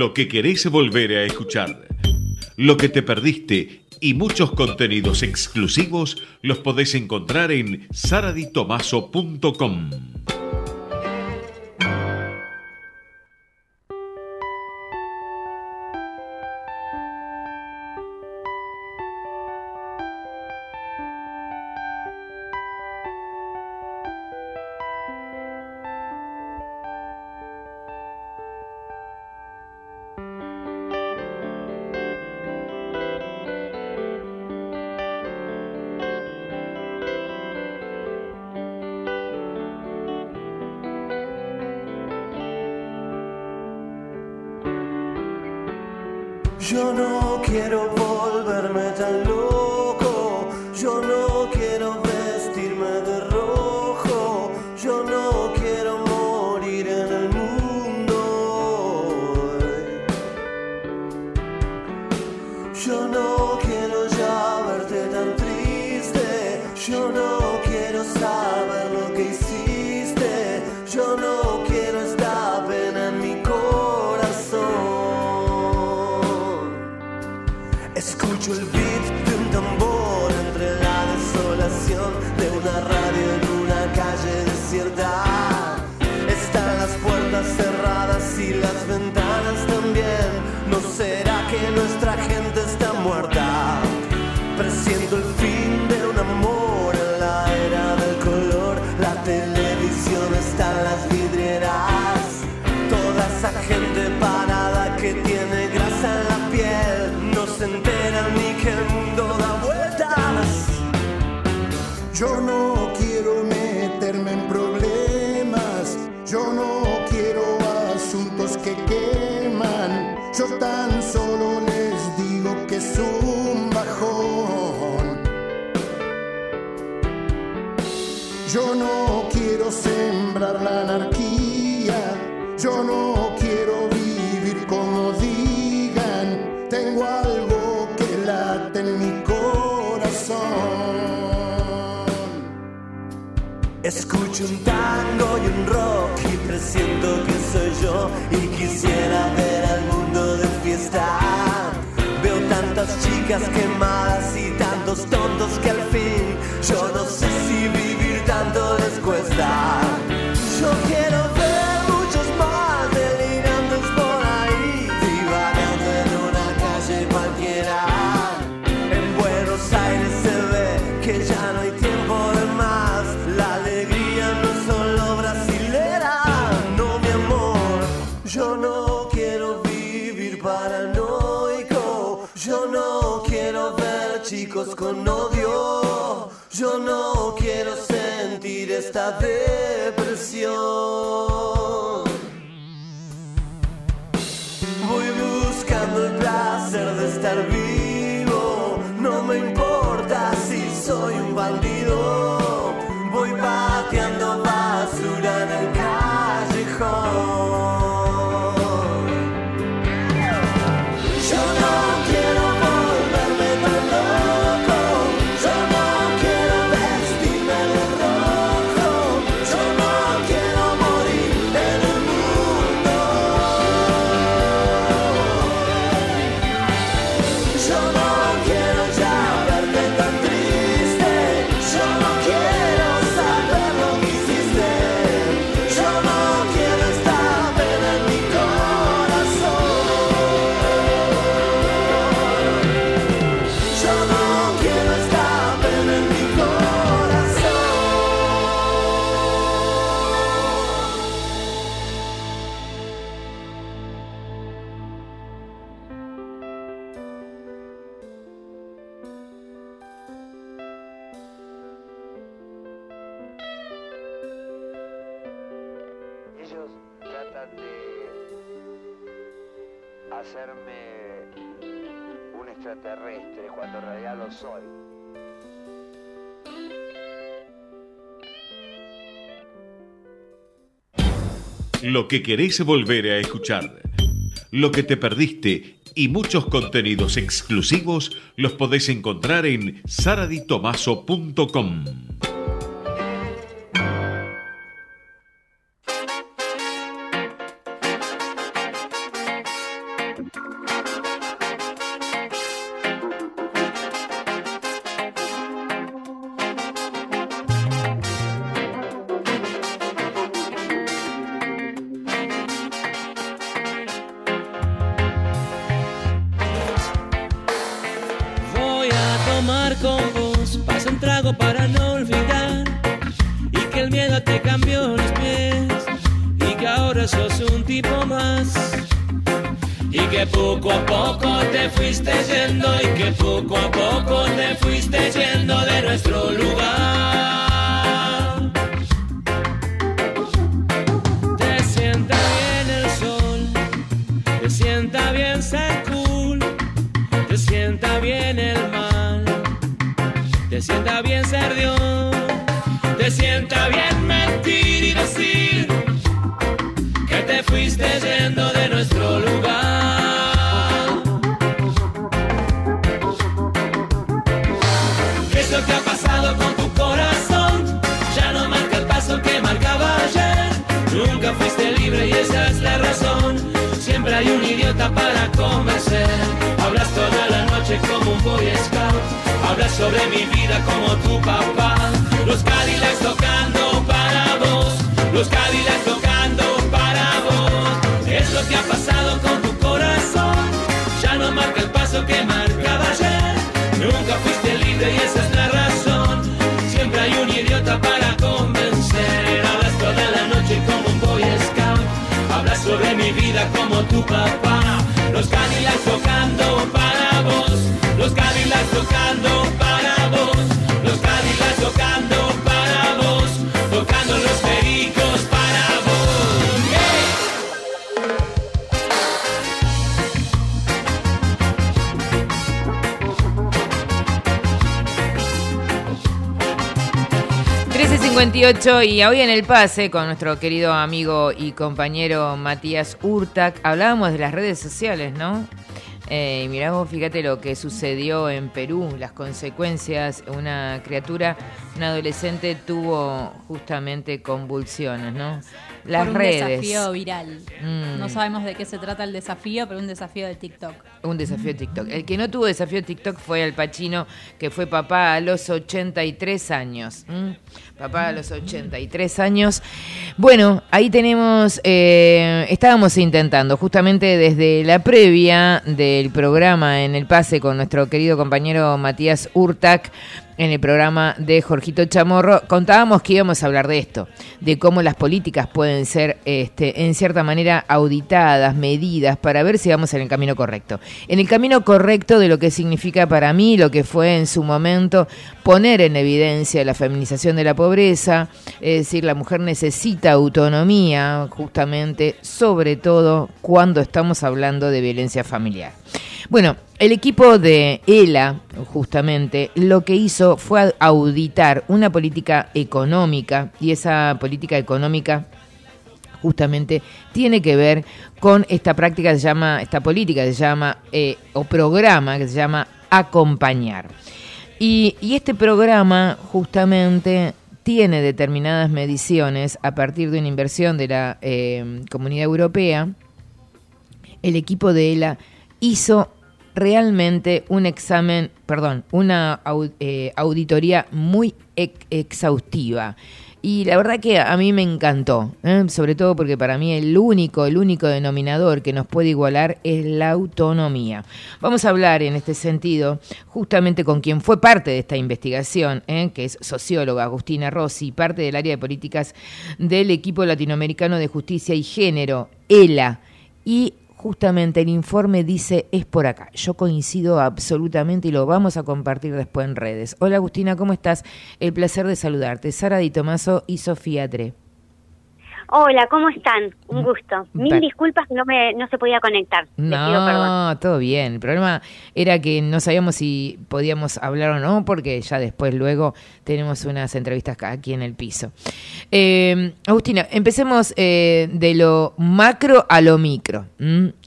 [SPEAKER 24] lo que querés volver a escuchar, lo que te perdiste y muchos contenidos exclusivos los podés encontrar en saraditomaso.com.
[SPEAKER 25] escucho un tango y un rock y presiento que soy yo y quisiera ver al mundo de fiesta. Veo tantas chicas quemadas y tantos tontos que al fin yo no sé si vivir tanto les cuesta. Yo quiero corazón odio. Yo no quiero sentir esta depresión. Voy buscando el placer de estar vivo. No me importa si soy un bandido. Voy pateando. lo que
[SPEAKER 24] querés volver a escuchar, lo que te perdiste y muchos contenidos exclusivos los podés encontrar en
[SPEAKER 26] saraditomasa.com
[SPEAKER 3] 13.58 y hoy en el pase con nuestro querido amigo y compañero Matías Urtac hablábamos de las redes sociales, ¿no? Eh, y mirá vos, fíjate lo que sucedió en Perú, las consecuencias, una criatura, un adolescente tuvo justamente convulsiones, ¿no? Las
[SPEAKER 4] por un
[SPEAKER 3] redes.
[SPEAKER 4] desafío viral.
[SPEAKER 3] Mm.
[SPEAKER 4] No sabemos de qué se trata el desafío, pero un desafío de TikTok.
[SPEAKER 3] Un desafío de TikTok. El que no tuvo desafío de TikTok fue Al Pacino, que fue papá a los 83 años. Papá a los 83 años. Bueno, ahí tenemos, eh, estábamos intentando, justamente desde la previa del programa en el pase con nuestro querido compañero Matías Urtac, en el programa de Jorgito Chamorro, contábamos que íbamos a hablar de esto, de cómo las políticas pueden ser, este, en cierta manera, auditadas, medidas, para ver si vamos en el camino correcto. En el camino correcto de lo que significa para mí, lo que fue en su momento poner en evidencia la feminización de la pobreza, es decir, la mujer necesita autonomía, justamente, sobre todo cuando estamos hablando de violencia familiar. Bueno, el equipo de ELA, justamente, lo que hizo fue auditar una política económica y esa política económica justamente tiene que ver con esta práctica que se llama, esta política se llama, eh, o programa que se llama acompañar. Y, y este programa justamente tiene determinadas mediciones a partir de una inversión de la eh, Comunidad Europea. El equipo de ELA hizo realmente un examen, perdón, una eh, auditoría muy ex- exhaustiva. Y la verdad que a mí me encantó, ¿eh? sobre todo porque para mí el único, el único denominador que nos puede igualar es la autonomía. Vamos a hablar en este sentido justamente con quien fue parte de esta investigación, ¿eh? que es socióloga Agustina Rossi, parte del área de políticas del equipo latinoamericano de justicia y género, ELA. Y justamente el informe dice es por acá. Yo coincido absolutamente y lo vamos a compartir después en redes. Hola Agustina, ¿cómo estás? El placer de saludarte. Sara Di Tomaso y Sofía Tre.
[SPEAKER 27] Hola, ¿cómo están? Un gusto. Mil
[SPEAKER 3] Pa-
[SPEAKER 27] disculpas que no me no se podía conectar.
[SPEAKER 3] No, todo bien. El problema era que no sabíamos si podíamos hablar o no, porque ya después luego tenemos unas entrevistas aquí en el piso. Eh, Agustina, empecemos eh, de lo macro a lo micro.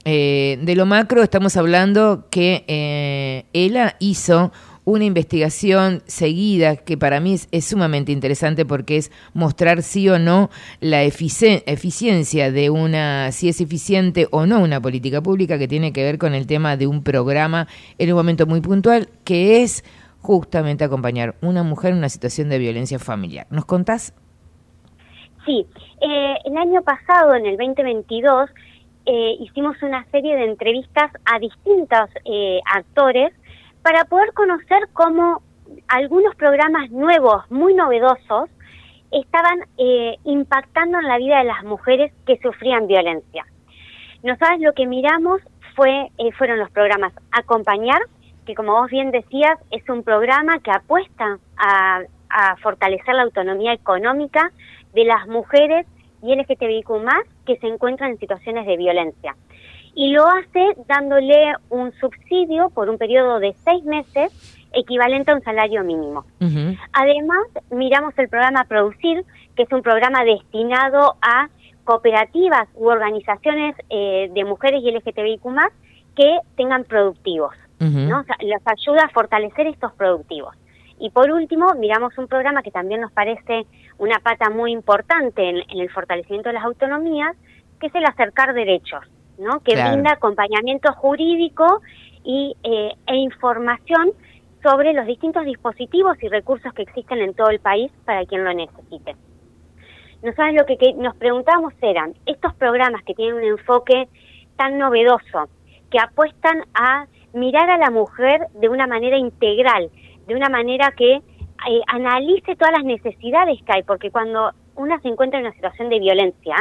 [SPEAKER 3] Eh, de lo macro estamos hablando que eh, ELA hizo una investigación seguida que para mí es, sumamente interesante porque es mostrar sí o no la efici- eficiencia de una, si es eficiente o no una política pública que tiene que ver con el tema de un programa en un momento muy puntual que es justamente acompañar una mujer en una situación de violencia familiar. ¿Nos contás?
[SPEAKER 27] Sí, eh, el año pasado, en el 2022, eh, hicimos una serie de entrevistas a distintos eh, actores para poder conocer cómo algunos programas nuevos, muy novedosos, estaban eh, impactando en la vida de las mujeres que sufrían violencia. Nosotros lo que miramos fue, eh, fueron los programas Acompañar, que como vos bien decías, es un programa que apuesta a, a fortalecer la autonomía económica de las mujeres y LGTBIQ más que se encuentran en situaciones de violencia. Y lo hace dándole un subsidio por un periodo de seis meses equivalente a un salario mínimo. Además, miramos el programa Producir, que es un programa destinado a cooperativas u organizaciones eh, de mujeres y LGTBIQ que tengan productivos. ¿no? O sea, los ayuda a fortalecer estos productivos. Y por último, miramos un programa que también nos parece una pata muy importante en, en el fortalecimiento de las autonomías, que es el acercar derechos, ¿no? que
[SPEAKER 28] Claro.
[SPEAKER 27] brinda acompañamiento jurídico y, eh, e información sobre los distintos dispositivos y recursos que existen en todo el país para quien lo necesite. Nosotros lo que, que nos preguntábamos eran, estos programas que tienen un enfoque tan novedoso, que apuestan a mirar a la mujer de una manera integral, de una manera que eh, analice todas las necesidades que hay, porque cuando una se encuentra en una situación de violencia,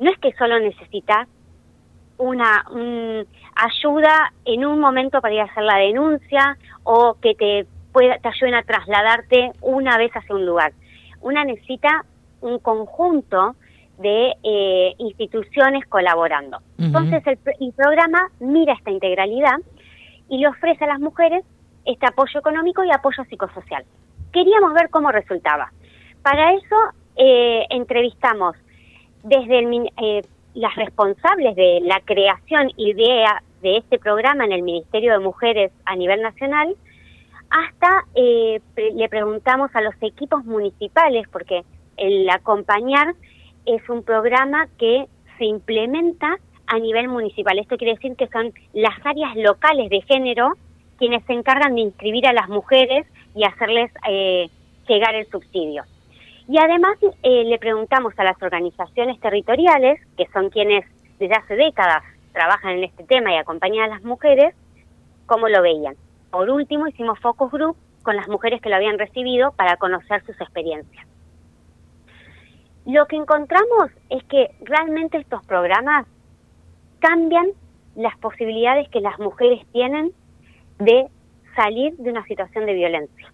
[SPEAKER 27] no es que solo necesita una un- ayuda en un momento para ir a hacer la denuncia o que te pueda, te ayuden a trasladarte una vez hacia un lugar. Una necesita un conjunto de eh, instituciones colaborando. Entonces el, pr- el programa mira esta integralidad y le ofrece a las mujeres este apoyo económico y apoyo psicosocial. Queríamos ver cómo resultaba. Para eso eh, entrevistamos desde el eh, las responsables de la creación y idea de este programa en el Ministerio de Mujeres a nivel nacional, hasta eh, le preguntamos a los equipos municipales, porque el acompañar es un programa que se implementa a nivel municipal. Esto quiere decir que son las áreas locales de género quienes se encargan de inscribir a las mujeres y hacerles eh, llegar el subsidio. Y además eh, le preguntamos a las organizaciones territoriales, que son quienes desde hace décadas trabajan en este tema y acompañan a las mujeres, cómo lo veían. Por último, hicimos focus group con las mujeres que lo habían recibido para conocer sus experiencias. Lo que encontramos es que realmente estos programas cambian las posibilidades que las mujeres tienen de salir de una situación de violencia.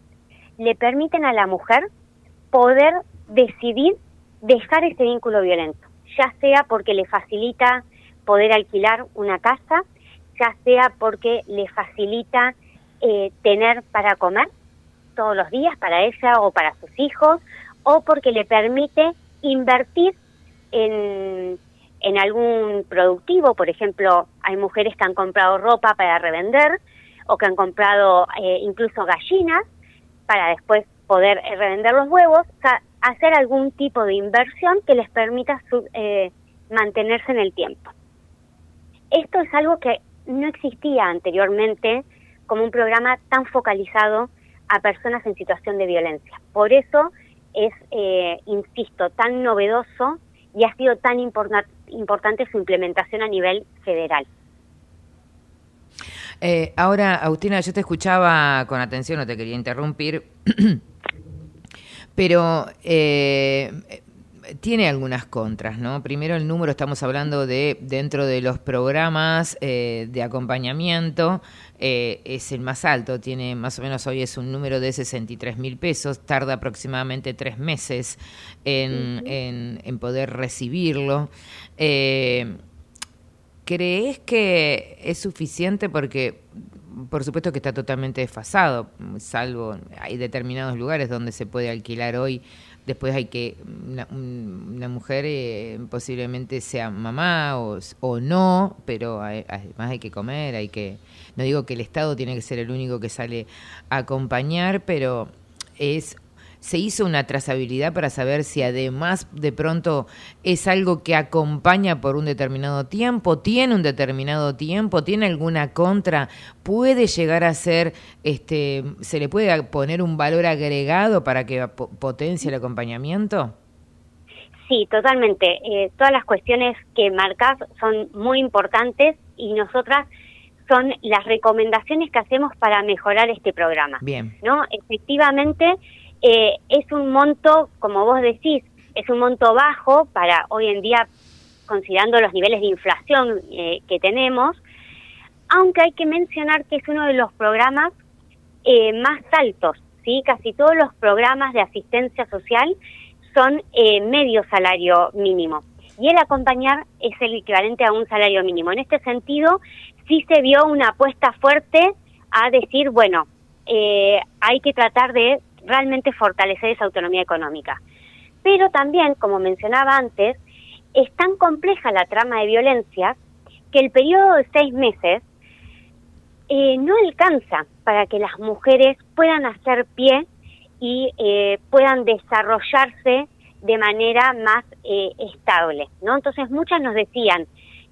[SPEAKER 27] Le permiten a la mujer poder decidir dejar ese vínculo violento, ya sea porque le facilita poder alquilar una casa, ya sea porque le facilita eh, tener para comer todos los días para ella o para sus hijos, o porque le permite invertir en, en algún productivo, por ejemplo, hay mujeres que han comprado ropa para revender o que han comprado eh, incluso gallinas para después poder eh, revender los huevos, hacer algún tipo de inversión que les permita eh, mantenerse en el tiempo. Esto es algo que no existía anteriormente como un programa tan focalizado a personas en situación de violencia. Por eso es, eh, insisto, tan novedoso y ha sido tan importa- importante su implementación a nivel federal.
[SPEAKER 3] Eh, ahora, Agustina, yo te escuchaba con atención, no te quería interrumpir, pero eh, tiene algunas contras, ¿no? Primero el número, estamos hablando de dentro de los programas eh, de acompañamiento, eh, es el más alto, tiene más o menos hoy es un número de 63 mil pesos, tarda aproximadamente tres meses en, en- en poder recibirlo. ¿Crees que es suficiente? Porque por supuesto que está totalmente desfasado, salvo hay determinados lugares donde se puede alquilar hoy. Después hay que, una, un- una mujer eh, posiblemente sea mamá o, o no, pero hay- además hay que comer, hay que, no digo que el Estado tiene que ser el único que sale a acompañar, pero es se hizo una trazabilidad para saber si además de pronto es algo que acompaña por un determinado tiempo, tiene un determinado tiempo, tiene alguna contra, puede llegar a ser, este, se le puede poner un valor agregado para que po- potencie el acompañamiento.
[SPEAKER 27] Sí, totalmente. Eh, todas las cuestiones que marcas son muy importantes y nosotras son las recomendaciones que hacemos para mejorar este programa.
[SPEAKER 3] Bien.
[SPEAKER 27] ¿no? Efectivamente, eh, es un monto, como vos decís, es un monto bajo para hoy en día, considerando los niveles de inflación eh, que tenemos, aunque hay que mencionar que es uno de los programas eh, más altos, ¿sí? Casi todos los programas de asistencia social son eh, medio salario mínimo. Y el acompañar es el equivalente a un salario mínimo. En este sentido, sí se vio una apuesta fuerte a decir, bueno, eh, hay que tratar de realmente fortalecer esa autonomía económica. Pero también, como mencionaba antes, es tan compleja la trama de violencias que el periodo de seis meses eh, no alcanza para que las mujeres puedan hacer pie y eh, puedan desarrollarse de manera más eh, estable, ¿no? Entonces muchas nos decían,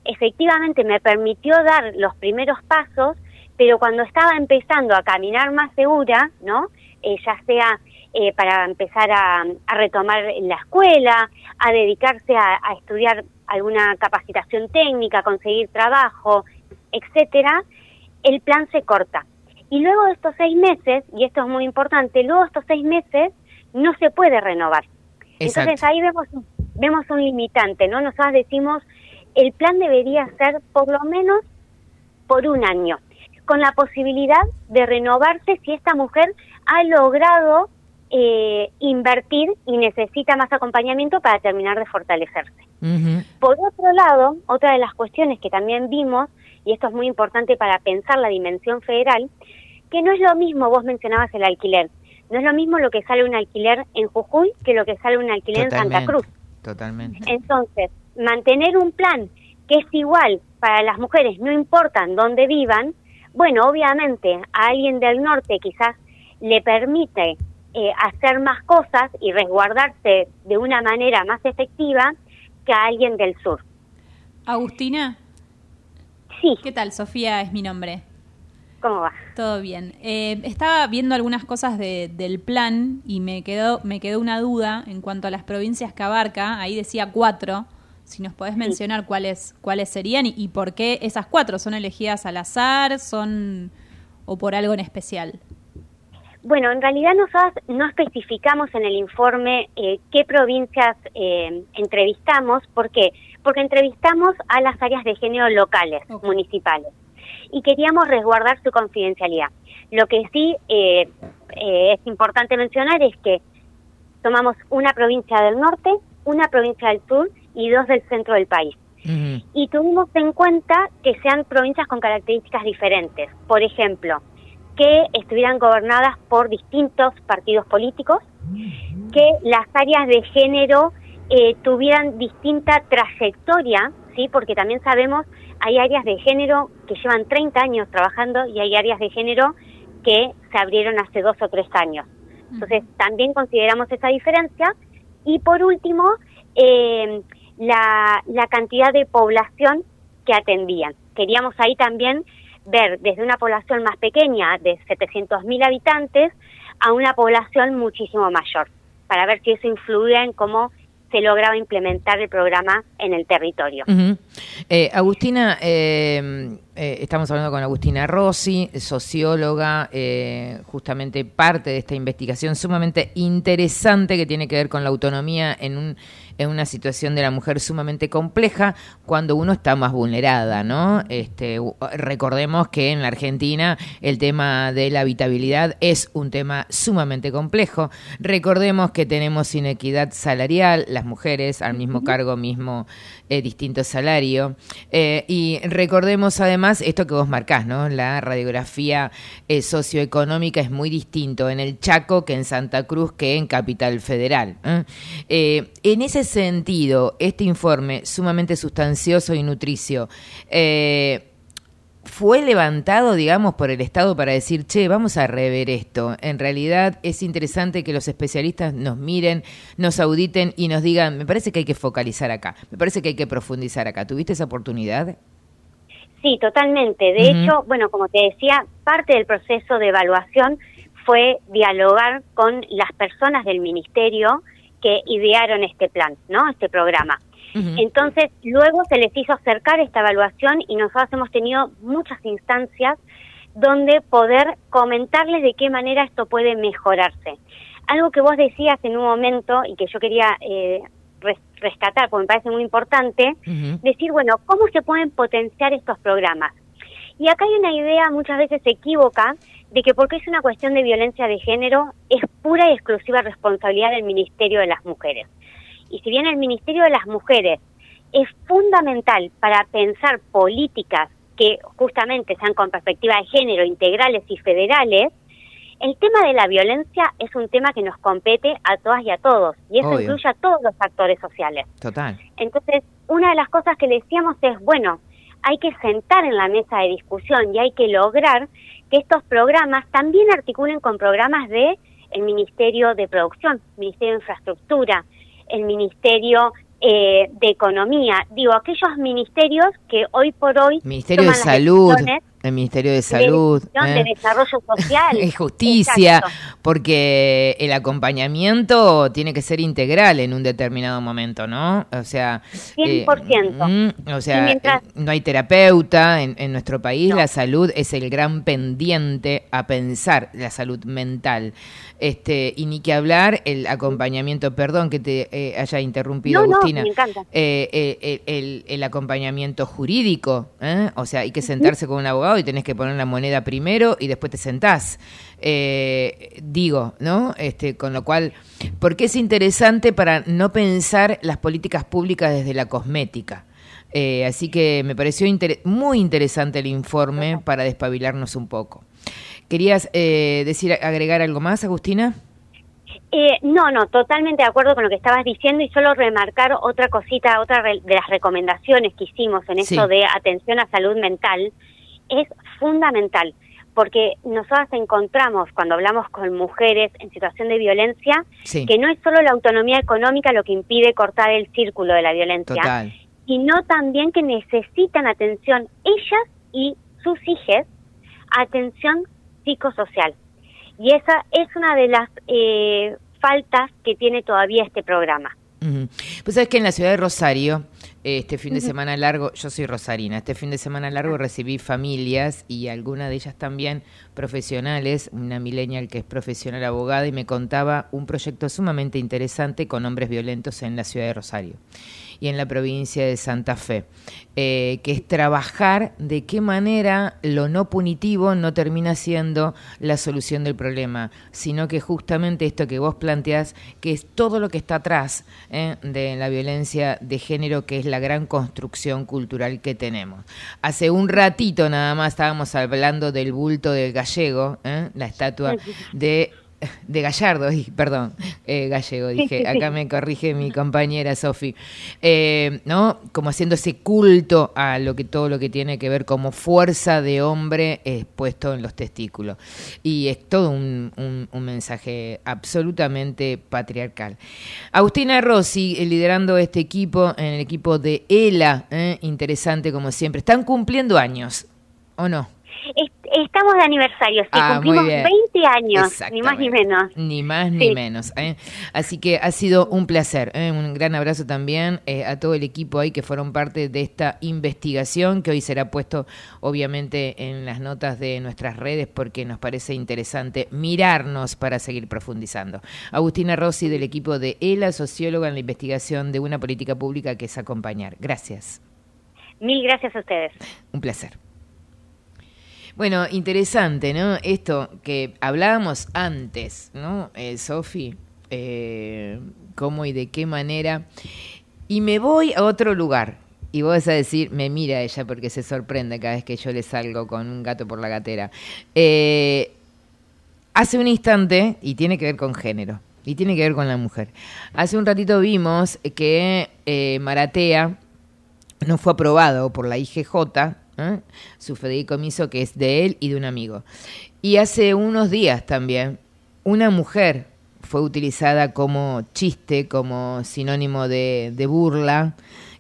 [SPEAKER 27] efectivamente me permitió dar los primeros pasos, pero cuando estaba empezando a caminar más segura, ¿no? Eh, ya sea eh, para empezar a, a retomar la escuela, a dedicarse a, a estudiar alguna capacitación técnica, conseguir trabajo, etcétera, el plan se corta. Y luego de estos seis meses, y esto es muy importante, luego de estos seis meses no se puede renovar. Entonces ahí vemos, vemos un limitante, ¿no? Nosotros decimos, el plan debería ser por lo menos por un año, con la posibilidad de renovarse si esta mujer ha logrado eh, invertir y necesita más acompañamiento para terminar de fortalecerse. Por otro lado, otra de las cuestiones que también vimos, y esto es muy importante para pensar la dimensión federal, que no es lo mismo, vos mencionabas el alquiler, no es lo mismo lo que sale un alquiler en Jujuy que lo que sale un alquiler en Santa. Cruz.
[SPEAKER 3] Totalmente.
[SPEAKER 27] Entonces, mantener un plan que es igual para las mujeres, no importan dónde vivan, bueno, obviamente a alguien del norte quizás le permite eh, hacer más cosas y resguardarse de una manera más efectiva que a alguien del sur.
[SPEAKER 4] Agustina.
[SPEAKER 27] Sí.
[SPEAKER 4] ¿Qué tal? Sofía es mi nombre.
[SPEAKER 27] ¿Cómo va?
[SPEAKER 4] Todo bien. Eh, estaba viendo algunas cosas de- del plan y me quedó, me quedó una duda en cuanto a las provincias que abarca. Ahí decía cuatro. Si nos podés mencionar cuáles, cuáles serían y, y por qué esas cuatro son elegidas al azar, son o por algo en especial.
[SPEAKER 27] Bueno, en realidad nosotros no especificamos en el informe eh, qué provincias eh, entrevistamos. ¿Por qué? Porque entrevistamos a las áreas de género locales, municipales, y queríamos resguardar su confidencialidad. Lo que sí eh, eh, es importante mencionar es que tomamos una provincia del norte, una provincia del sur y dos del centro del país. Y tuvimos en cuenta que sean provincias con características diferentes. Por ejemplo, que estuvieran gobernadas por distintos partidos políticos, que las áreas de género eh, tuvieran distinta trayectoria, ¿sí? porque también sabemos hay áreas de género que llevan 30 años trabajando y hay áreas de género que se abrieron hace dos o tres años. Entonces, también consideramos esa diferencia. Y por último, eh, la, la cantidad de población que atendían. Queríamos ahí también ver desde una población más pequeña, de 700.000 habitantes, a una población muchísimo mayor, para ver si eso influía en cómo se lograba implementar el programa en el territorio.
[SPEAKER 3] Eh, Agustina, eh, eh, estamos hablando con Agustina Rossi, socióloga, eh, justamente parte de esta investigación sumamente interesante que tiene que ver con la autonomía en un en una situación de la mujer sumamente compleja cuando uno está más vulnerada, ¿no? Este, recordemos que en la Argentina el tema de la habitabilidad es un tema sumamente complejo. Recordemos que tenemos inequidad salarial, las mujeres al mismo cargo, mismo eh, distinto salario. Eh, y recordemos además esto que vos marcás, ¿no? La radiografía eh, socioeconómica es muy distinto en el Chaco que en Santa Cruz que en Capital Federal. en ese sentido, este informe sumamente sustancioso y nutricio, eh, fue levantado, digamos, por el Estado para decir, che, vamos a rever esto. En realidad es interesante que los especialistas nos miren, nos auditen y nos digan, me parece que hay que focalizar acá, me parece que hay que profundizar acá. ¿Tuviste esa oportunidad?
[SPEAKER 27] Sí, totalmente. De hecho, bueno, como te decía, parte del proceso de evaluación fue dialogar con las personas del ministerio que idearon este plan, ¿no? Este programa. Entonces, luego se les hizo acercar esta evaluación y nosotros hemos tenido muchas instancias donde poder comentarles de qué manera esto puede mejorarse. Algo que vos decías en un momento y que yo quería eh, res- rescatar, porque me parece muy importante, decir, bueno, ¿cómo se pueden potenciar estos programas? Y acá hay una idea muchas veces equívoca de que porque es una cuestión de violencia de género es pura y exclusiva responsabilidad del Ministerio de las Mujeres. Y si bien el Ministerio de las Mujeres es fundamental para pensar políticas que justamente sean con perspectiva de género, integrales y federales, el tema de la violencia es un tema que nos compete a todas y a todos, y eso
[SPEAKER 3] Obvio.
[SPEAKER 27] incluye a todos los actores sociales.
[SPEAKER 3] Total.
[SPEAKER 27] Entonces, una de las cosas que le decíamos es, bueno, hay que sentar en la mesa de discusión y hay que lograr que estos programas también articulen con programas de el Ministerio de Producción, Ministerio de Infraestructura, el Ministerio eh, de Economía, digo, aquellos ministerios que hoy por hoy
[SPEAKER 3] Ministerio de
[SPEAKER 27] las
[SPEAKER 3] Salud,
[SPEAKER 27] decisiones
[SPEAKER 3] el Ministerio de Salud, ¿eh?
[SPEAKER 27] de desarrollo social,
[SPEAKER 3] y justicia,
[SPEAKER 27] Exacto.
[SPEAKER 3] porque el acompañamiento tiene que ser integral en un determinado momento, ¿no? O sea, eh,
[SPEAKER 27] 100%.
[SPEAKER 3] mm, o sea,
[SPEAKER 27] mientras-
[SPEAKER 3] eh, no hay terapeuta en, en nuestro país, la salud es el gran pendiente a pensar, la salud mental. Este, y ni que hablar el acompañamiento, perdón que te eh, haya interrumpido,
[SPEAKER 27] No, no,
[SPEAKER 3] Agustina.
[SPEAKER 27] me encanta.
[SPEAKER 3] Eh, eh, eh, el, el acompañamiento jurídico, ¿eh? o sea, hay que sentarse con un abogado y tenés que poner la moneda primero y después te sentás. Eh, digo, ¿no? Este, con lo cual, porque es interesante para no pensar las políticas públicas desde la cosmética. Eh, así que me pareció inter- muy interesante el informe para despabilarnos un poco. ¿Querías eh, decir, agregar algo más, Agustina?
[SPEAKER 27] Eh, no, no, totalmente de acuerdo con lo que estabas diciendo y solo remarcar otra cosita, otra re- de las recomendaciones que hicimos en esto
[SPEAKER 3] Sí.
[SPEAKER 27] de atención a salud mental es fundamental porque nosotras encontramos cuando hablamos con mujeres en situación de violencia
[SPEAKER 3] Sí.
[SPEAKER 27] que no es solo la autonomía económica lo que impide cortar el círculo de la violencia,
[SPEAKER 3] Total.
[SPEAKER 27] sino también que necesitan atención ellas y sus hijas, atención psicosocial. Y esa es una de las eh, faltas que tiene todavía este programa.
[SPEAKER 3] Pues sabes que en la ciudad de Rosario, este fin de semana largo, yo soy rosarina, este fin de semana largo recibí familias y algunas de ellas también profesionales, una millennial que es profesional abogada y me contaba un proyecto sumamente interesante con hombres violentos en la ciudad de Rosario y en la provincia de Santa Fe, eh, que es trabajar de qué manera lo no punitivo no termina siendo la solución del problema, sino que justamente esto que vos planteás, que es todo lo que está atrás eh, de la violencia de género, que es la gran construcción cultural que tenemos. Hace un ratito nada más estábamos hablando del bulto del gallego, eh, la estatua de de Gallardo, perdón, eh, gallego, dije,
[SPEAKER 28] sí, sí.
[SPEAKER 3] acá me corrige mi compañera Sofi, eh, ¿no? Como haciendo ese culto a lo que todo lo que tiene que ver como fuerza de hombre expuesto en los testículos. Y es todo un, un- un mensaje absolutamente patriarcal. Agustina Rossi, eh, liderando este equipo, en el equipo de ELA, ¿eh? interesante como siempre. Están cumpliendo años, ¿o no?
[SPEAKER 27] Es- Estamos de aniversario, sí,
[SPEAKER 3] Ah,
[SPEAKER 27] cumplimos
[SPEAKER 3] bien.
[SPEAKER 27] 20 años, ni más ni menos.
[SPEAKER 3] Ni más ni
[SPEAKER 27] Sí.
[SPEAKER 3] menos. ¿eh? Así que ha sido un placer. ¿eh? Un gran abrazo también eh, a todo el equipo ahí que fueron parte de esta investigación que hoy será puesto obviamente en las notas de nuestras redes porque nos parece interesante mirarnos para seguir profundizando. Agustina Rossi del equipo de ELA, socióloga en la investigación de una política pública que es acompañar. Gracias.
[SPEAKER 27] Mil gracias a ustedes.
[SPEAKER 3] Un placer. Bueno, interesante, ¿no? Esto que hablábamos antes, ¿no? Eh, Sofi, eh, cómo y de qué manera. Y me voy a otro lugar. Y vos vas a decir, me mira ella porque se sorprende cada vez que yo le salgo con un gato por la gatera. Eh, hace un instante, y tiene que ver con género, y tiene que ver con la mujer. Hace un ratito vimos que eh, Maratea no fue aprobado por la IGJ, ¿eh? su fideicomiso que es de él y de un amigo. Y hace unos días también, una mujer fue utilizada como chiste, como sinónimo de, de burla,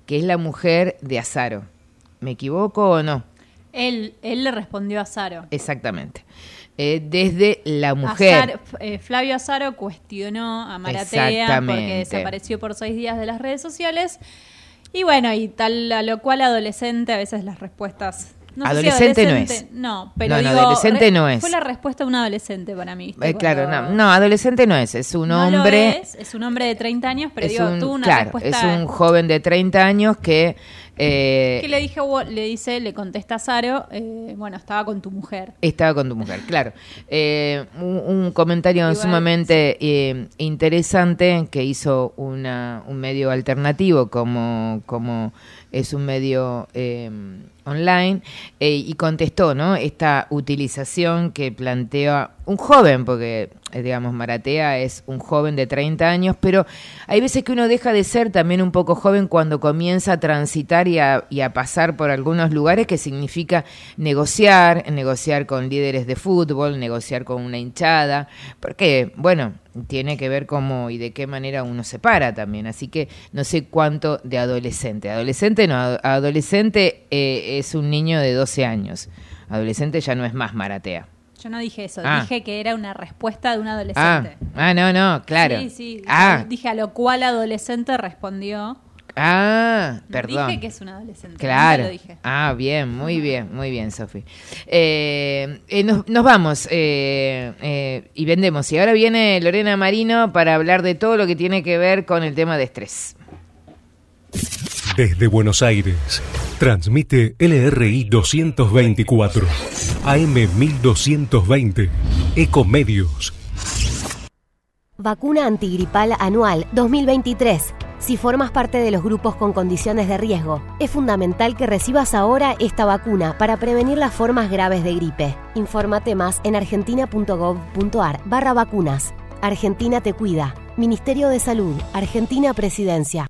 [SPEAKER 3] que es la mujer de Azaro. ¿Me equivoco o no?
[SPEAKER 4] Él, él le respondió a Azaro.
[SPEAKER 3] Exactamente. Eh, desde la mujer.
[SPEAKER 4] Azar- eh, Flavio Azaro cuestionó a Maratea porque desapareció por seis días de las redes sociales. Y bueno, y tal a lo cual adolescente a veces las respuestas... No sé si
[SPEAKER 3] Adolescente no
[SPEAKER 4] adolescente-
[SPEAKER 3] es.
[SPEAKER 4] No, pero
[SPEAKER 3] No, no,
[SPEAKER 4] digo,
[SPEAKER 3] adolescente no es.
[SPEAKER 4] Fue la respuesta de un adolescente para mí.
[SPEAKER 3] Eh, claro, no, no, adolescente no es, es un
[SPEAKER 4] No lo
[SPEAKER 3] hombre.
[SPEAKER 4] es, es un hombre de 30 años, pero digo,
[SPEAKER 3] un,
[SPEAKER 4] tuvo una
[SPEAKER 3] claro,
[SPEAKER 4] respuesta...
[SPEAKER 3] es un joven de 30 años que. Eh,
[SPEAKER 4] que le dije, le dice, le contesta a Azaro, eh, bueno, estaba con tu mujer.
[SPEAKER 3] Estaba con tu mujer, claro. Eh, un, un comentario
[SPEAKER 4] Igual,
[SPEAKER 3] sumamente eh, interesante que hizo una, un medio alternativo como, como es un medio online y contestó ¿no? esta utilización que plantea un joven, porque eh, digamos Maratea es un joven de 30 años, pero hay veces que uno deja de ser también un poco joven cuando comienza a transitar y a, y a pasar por algunos lugares que significa negociar, negociar con líderes de fútbol, negociar con una hinchada, porque, bueno, tiene que ver cómo y de qué manera uno se para también. Así que no sé cuánto de adolescente. Adolescente no, ado- adolescente eh, es un niño de 12 años. Adolescente ya no es más Maratea.
[SPEAKER 4] Yo no dije eso,
[SPEAKER 3] Ah.
[SPEAKER 4] dije que era una respuesta de un
[SPEAKER 3] Ah,
[SPEAKER 4] adolescente.
[SPEAKER 3] ah, no, no, claro.
[SPEAKER 4] Sí, sí.
[SPEAKER 3] Ah,
[SPEAKER 4] Dije a lo cual adolescente respondió.
[SPEAKER 3] ah, perdón.
[SPEAKER 4] Dije que es un adolescente.
[SPEAKER 3] Claro.
[SPEAKER 4] lo dije.
[SPEAKER 3] Ah, bien, muy bien, muy bien, Sofi. Eh, eh, nos, nos vamos eh, eh, y vendemos. Y ahora viene Lorena Marino para hablar de todo lo que tiene que ver con el tema de estrés.
[SPEAKER 18] Desde Buenos Aires, transmite LRI 224, AM 1220, Ecomedios.
[SPEAKER 28] Vacuna antigripal anual 2023. Si formas parte de los grupos con condiciones de riesgo, es fundamental que recibas ahora esta vacuna para prevenir las formas graves de gripe. Infórmate más en argentina.gov.ar barra vacunas. Argentina te cuida. Ministerio de Salud. Argentina Presidencia.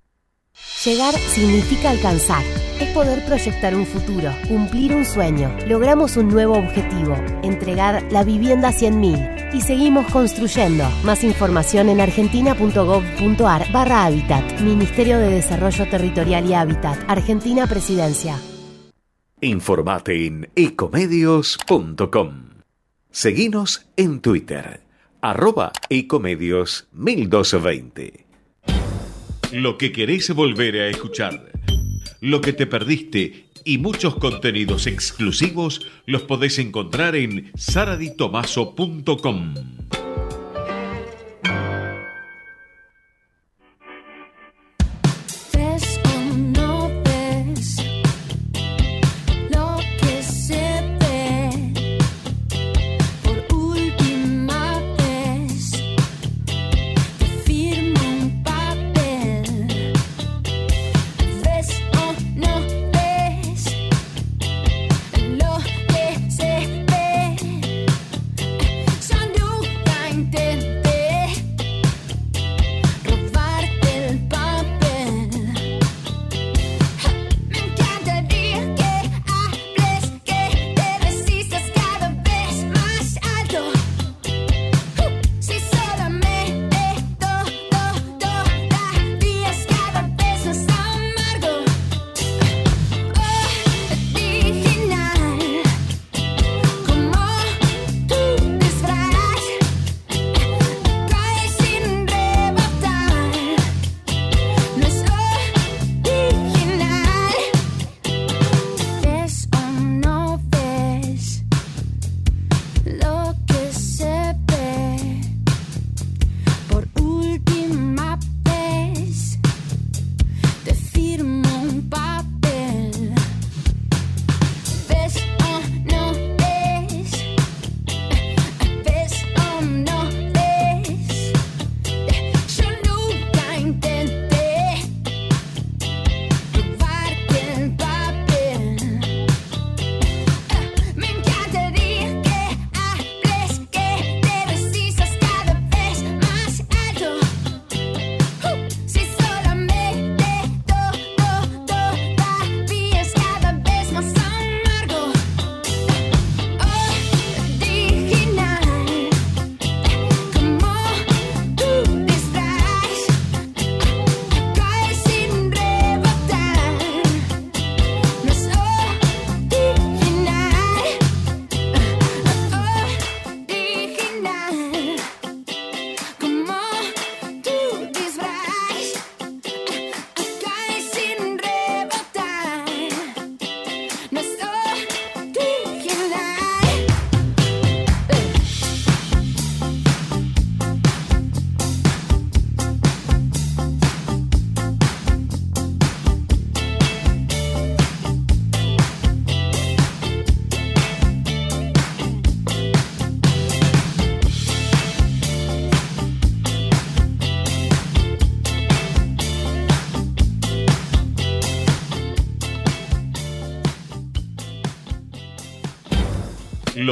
[SPEAKER 28] Llegar significa alcanzar. Es poder proyectar un futuro, cumplir un sueño. Logramos un nuevo objetivo, entregar la vivienda a 100.000. Y seguimos construyendo. Más información en argentina.gov.ar barra Hábitat. Ministerio de Desarrollo Territorial y Hábitat. Argentina Presidencia.
[SPEAKER 20] Informate en ecomedios.com. Seguinos en Twitter, arroba ecomedios 1220. Lo que querés volver a escuchar, lo que te perdiste y muchos contenidos exclusivos los podés encontrar en saraditomaso.com.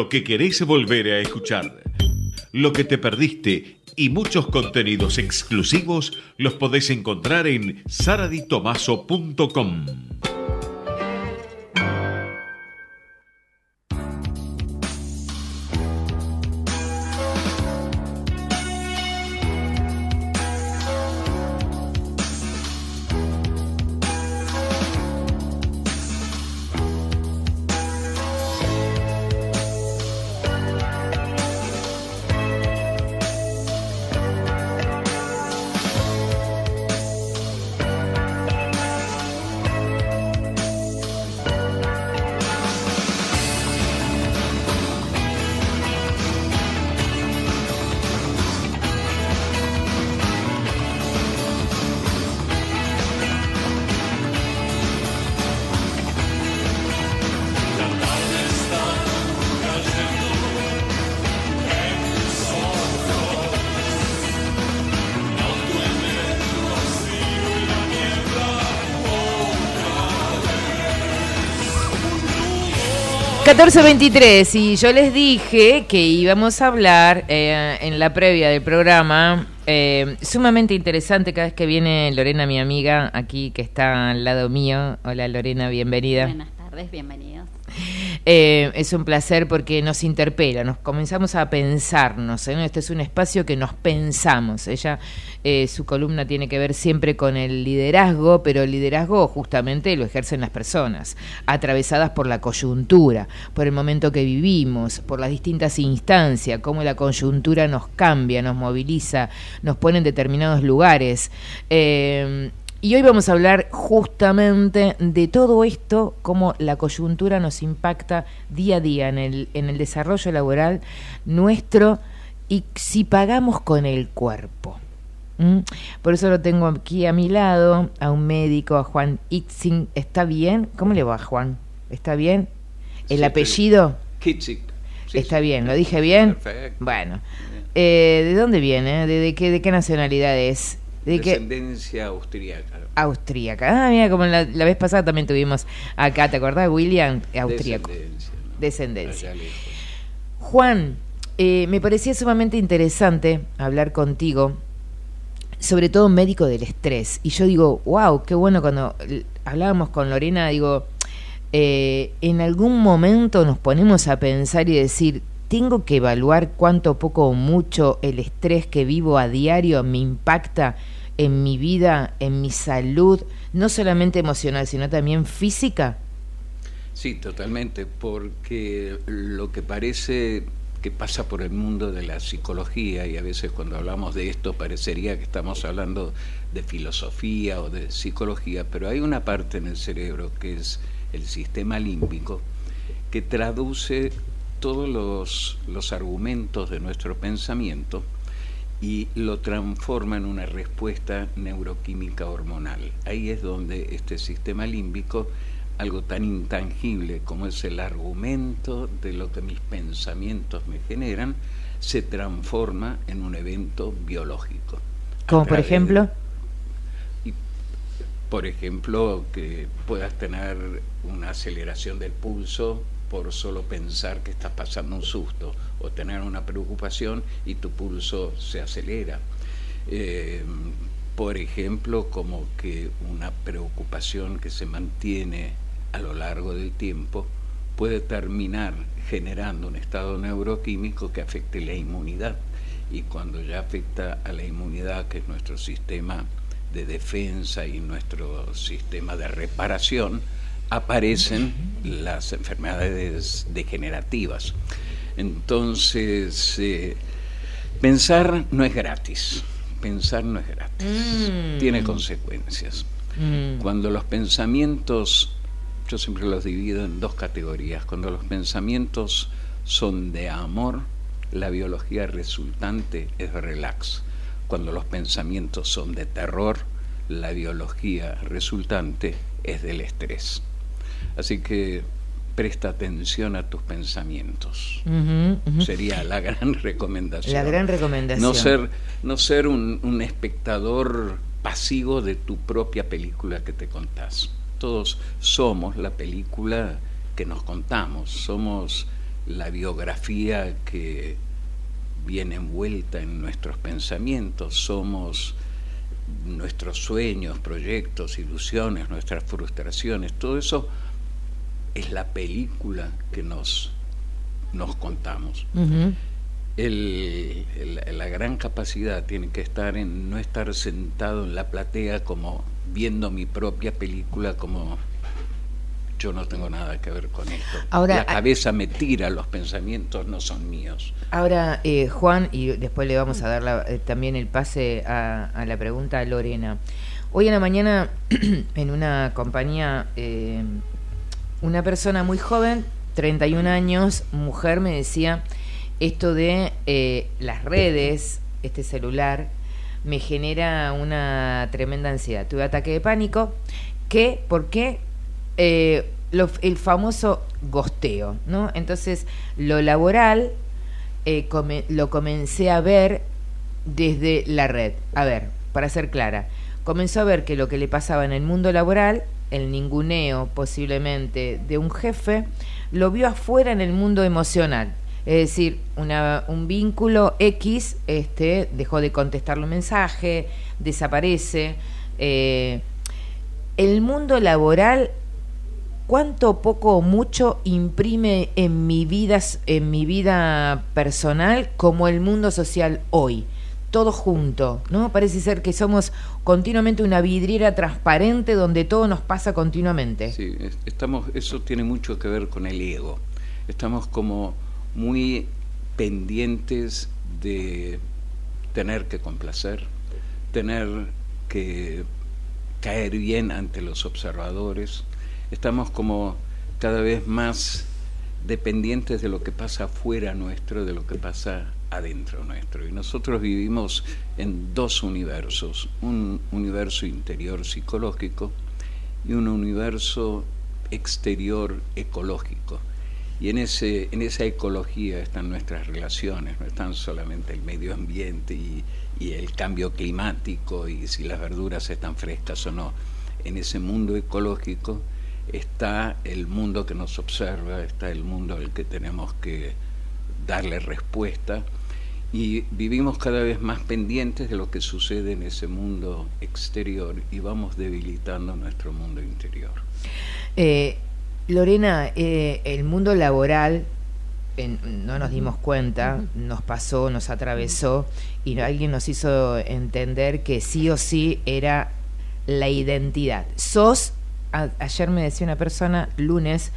[SPEAKER 29] Lo que
[SPEAKER 20] querés volver a escuchar. Lo que te perdiste y muchos contenidos exclusivos los podés encontrar en saraditomaso.com.
[SPEAKER 3] 14.23 y yo les dije que íbamos a hablar eh, en la previa del programa, eh, sumamente interesante cada vez que viene Lorena, mi amiga, aquí que está al lado mío. Hola Lorena, bienvenida.
[SPEAKER 30] Buenas tardes, bienvenidos.
[SPEAKER 3] Eh, es un placer porque nos interpela, nos comenzamos a pensarnos. ¿eh? Este es un espacio que nos pensamos. Ella, eh, su columna tiene que ver siempre con el liderazgo, pero el liderazgo justamente lo ejercen las personas, atravesadas por la coyuntura, por el momento que vivimos, por las distintas instancias, cómo la coyuntura nos cambia, nos moviliza, nos pone en determinados lugares. Y hoy vamos a hablar justamente de todo esto, cómo la coyuntura nos impacta día a día en el, en el desarrollo laboral nuestro y si pagamos con el cuerpo. ¿Mm? Por eso lo tengo aquí a mi lado, a un médico, a Juan Itzing. ¿Está bien? ¿Cómo le va, Juan? ¿Está bien? ¿El
[SPEAKER 31] Sí,
[SPEAKER 3] apellido?
[SPEAKER 31] Kitzik. Sí,
[SPEAKER 3] Está
[SPEAKER 31] sí.
[SPEAKER 3] bien, ¿lo dije bien?
[SPEAKER 31] Perfecto.
[SPEAKER 3] Bueno. Eh, ¿De dónde viene? ¿De, de qué, ¿De qué nacionalidad es? ¿De?
[SPEAKER 31] Descendencia austríaca.
[SPEAKER 3] Austríaca. Ah, mira, como la, la vez pasada también tuvimos acá, ¿te acordás? William, austríaco.
[SPEAKER 31] Descendencia.
[SPEAKER 3] Descendencia.
[SPEAKER 31] Allá lejos.
[SPEAKER 3] Juan, eh, me parecía sumamente interesante hablar contigo, sobre todo médico del estrés. Y yo digo, wow, qué bueno cuando hablábamos con Lorena, digo, eh, en algún momento nos ponemos a pensar y decir, tengo que evaluar cuánto poco o mucho el estrés que vivo a diario me impacta en mi vida, en mi salud, no solamente emocional, sino también física.
[SPEAKER 31] Sí, totalmente, porque lo que parece que pasa por el mundo de la psicología, y a veces cuando hablamos de esto parecería que estamos hablando de filosofía o de psicología, pero hay una parte en el cerebro que es el sistema límbico que traduce todos los, los argumentos de nuestro pensamiento y lo transforma en una respuesta neuroquímica hormonal. Ahí es donde este sistema límbico, algo tan intangible como es el argumento de lo que mis pensamientos me generan, se transforma en un evento biológico.
[SPEAKER 3] Como por
[SPEAKER 31] de-
[SPEAKER 3] ejemplo,
[SPEAKER 31] por ejemplo, que puedas tener una aceleración del pulso por solo pensar que estás pasando un susto o tener una preocupación y tu pulso se acelera. Eh, por ejemplo, como que una preocupación que se mantiene a lo largo del tiempo puede terminar generando un estado neuroquímico que afecte la inmunidad. Y cuando ya afecta a la inmunidad, que es nuestro sistema de defensa y nuestro sistema de reparación, aparecen las enfermedades degenerativas. Entonces, eh, pensar no es gratis, pensar no es gratis,
[SPEAKER 3] Mm.
[SPEAKER 31] tiene consecuencias.
[SPEAKER 3] Mm.
[SPEAKER 31] Cuando los pensamientos, yo siempre los divido en dos categorías, cuando los pensamientos son de amor, la biología resultante es relax. Cuando los pensamientos son de terror, la biología resultante es del estrés. Así que presta atención a tus pensamientos. Sería la gran recomendación.
[SPEAKER 3] La gran recomendación.
[SPEAKER 31] No ser, no ser un, un espectador pasivo de tu propia película que te contás. Todos somos la película que nos contamos, somos la biografía que viene envuelta en nuestros pensamientos, somos nuestros sueños, proyectos, ilusiones, nuestras frustraciones, todo eso es la película que nos, nos contamos. El- el- la gran capacidad tiene que estar en no estar sentado en la platea como viendo mi propia película como yo no tengo nada que ver con esto.
[SPEAKER 3] Ahora,
[SPEAKER 31] la cabeza me tira, los pensamientos no son míos.
[SPEAKER 3] Ahora, eh, Juan, y después le vamos a dar la- eh, también el pase a, a la pregunta a Lorena. Hoy en la mañana, en una compañía, eh, una persona muy joven, 31 años, mujer, me decía esto de eh, las redes, este celular, me genera una tremenda ansiedad. Tuve ataque de pánico. ¿Qué? ¿Por qué? Eh, lo- el famoso gosteo, ¿no? Entonces, lo laboral eh, lo comencé a ver desde la red. A ver, para ser clara, comenzó a ver que lo que le pasaba en el mundo laboral, el ninguneo posiblemente de un jefe, lo vio afuera en el mundo emocional. Es decir, un vínculo X este, dejó de contestarle un mensaje, desaparece. eh, el mundo laboral cuánto poco o mucho imprime en mi vida en mi vida personal como el mundo social hoy todo junto no parece ser que somos continuamente una vidriera transparente donde todo nos pasa continuamente
[SPEAKER 31] Sí, es- estamos, eso tiene mucho que ver con el ego. Estamos como muy pendientes de tener que complacer, tener que caer bien ante los observadores. Estamos como cada vez más dependientes de lo que pasa afuera nuestro, de lo que pasa adentro nuestro. Y nosotros vivimos en dos universos, un universo interior psicológico y un universo exterior ecológico. Y en, ese, en esa ecología están nuestras relaciones, no están solamente el medio ambiente y, y el cambio climático y si las verduras están frescas o no. En ese mundo ecológico está el mundo que nos observa, está el mundo al que tenemos que darle respuesta y vivimos cada vez más pendientes de lo que sucede en ese mundo exterior y vamos debilitando nuestro mundo interior.
[SPEAKER 3] Eh, Lorena eh, el mundo laboral no nos dimos cuenta nos pasó nos atravesó y alguien nos hizo entender que sí o sí era la identidad sos a- ayer me decía una persona lunes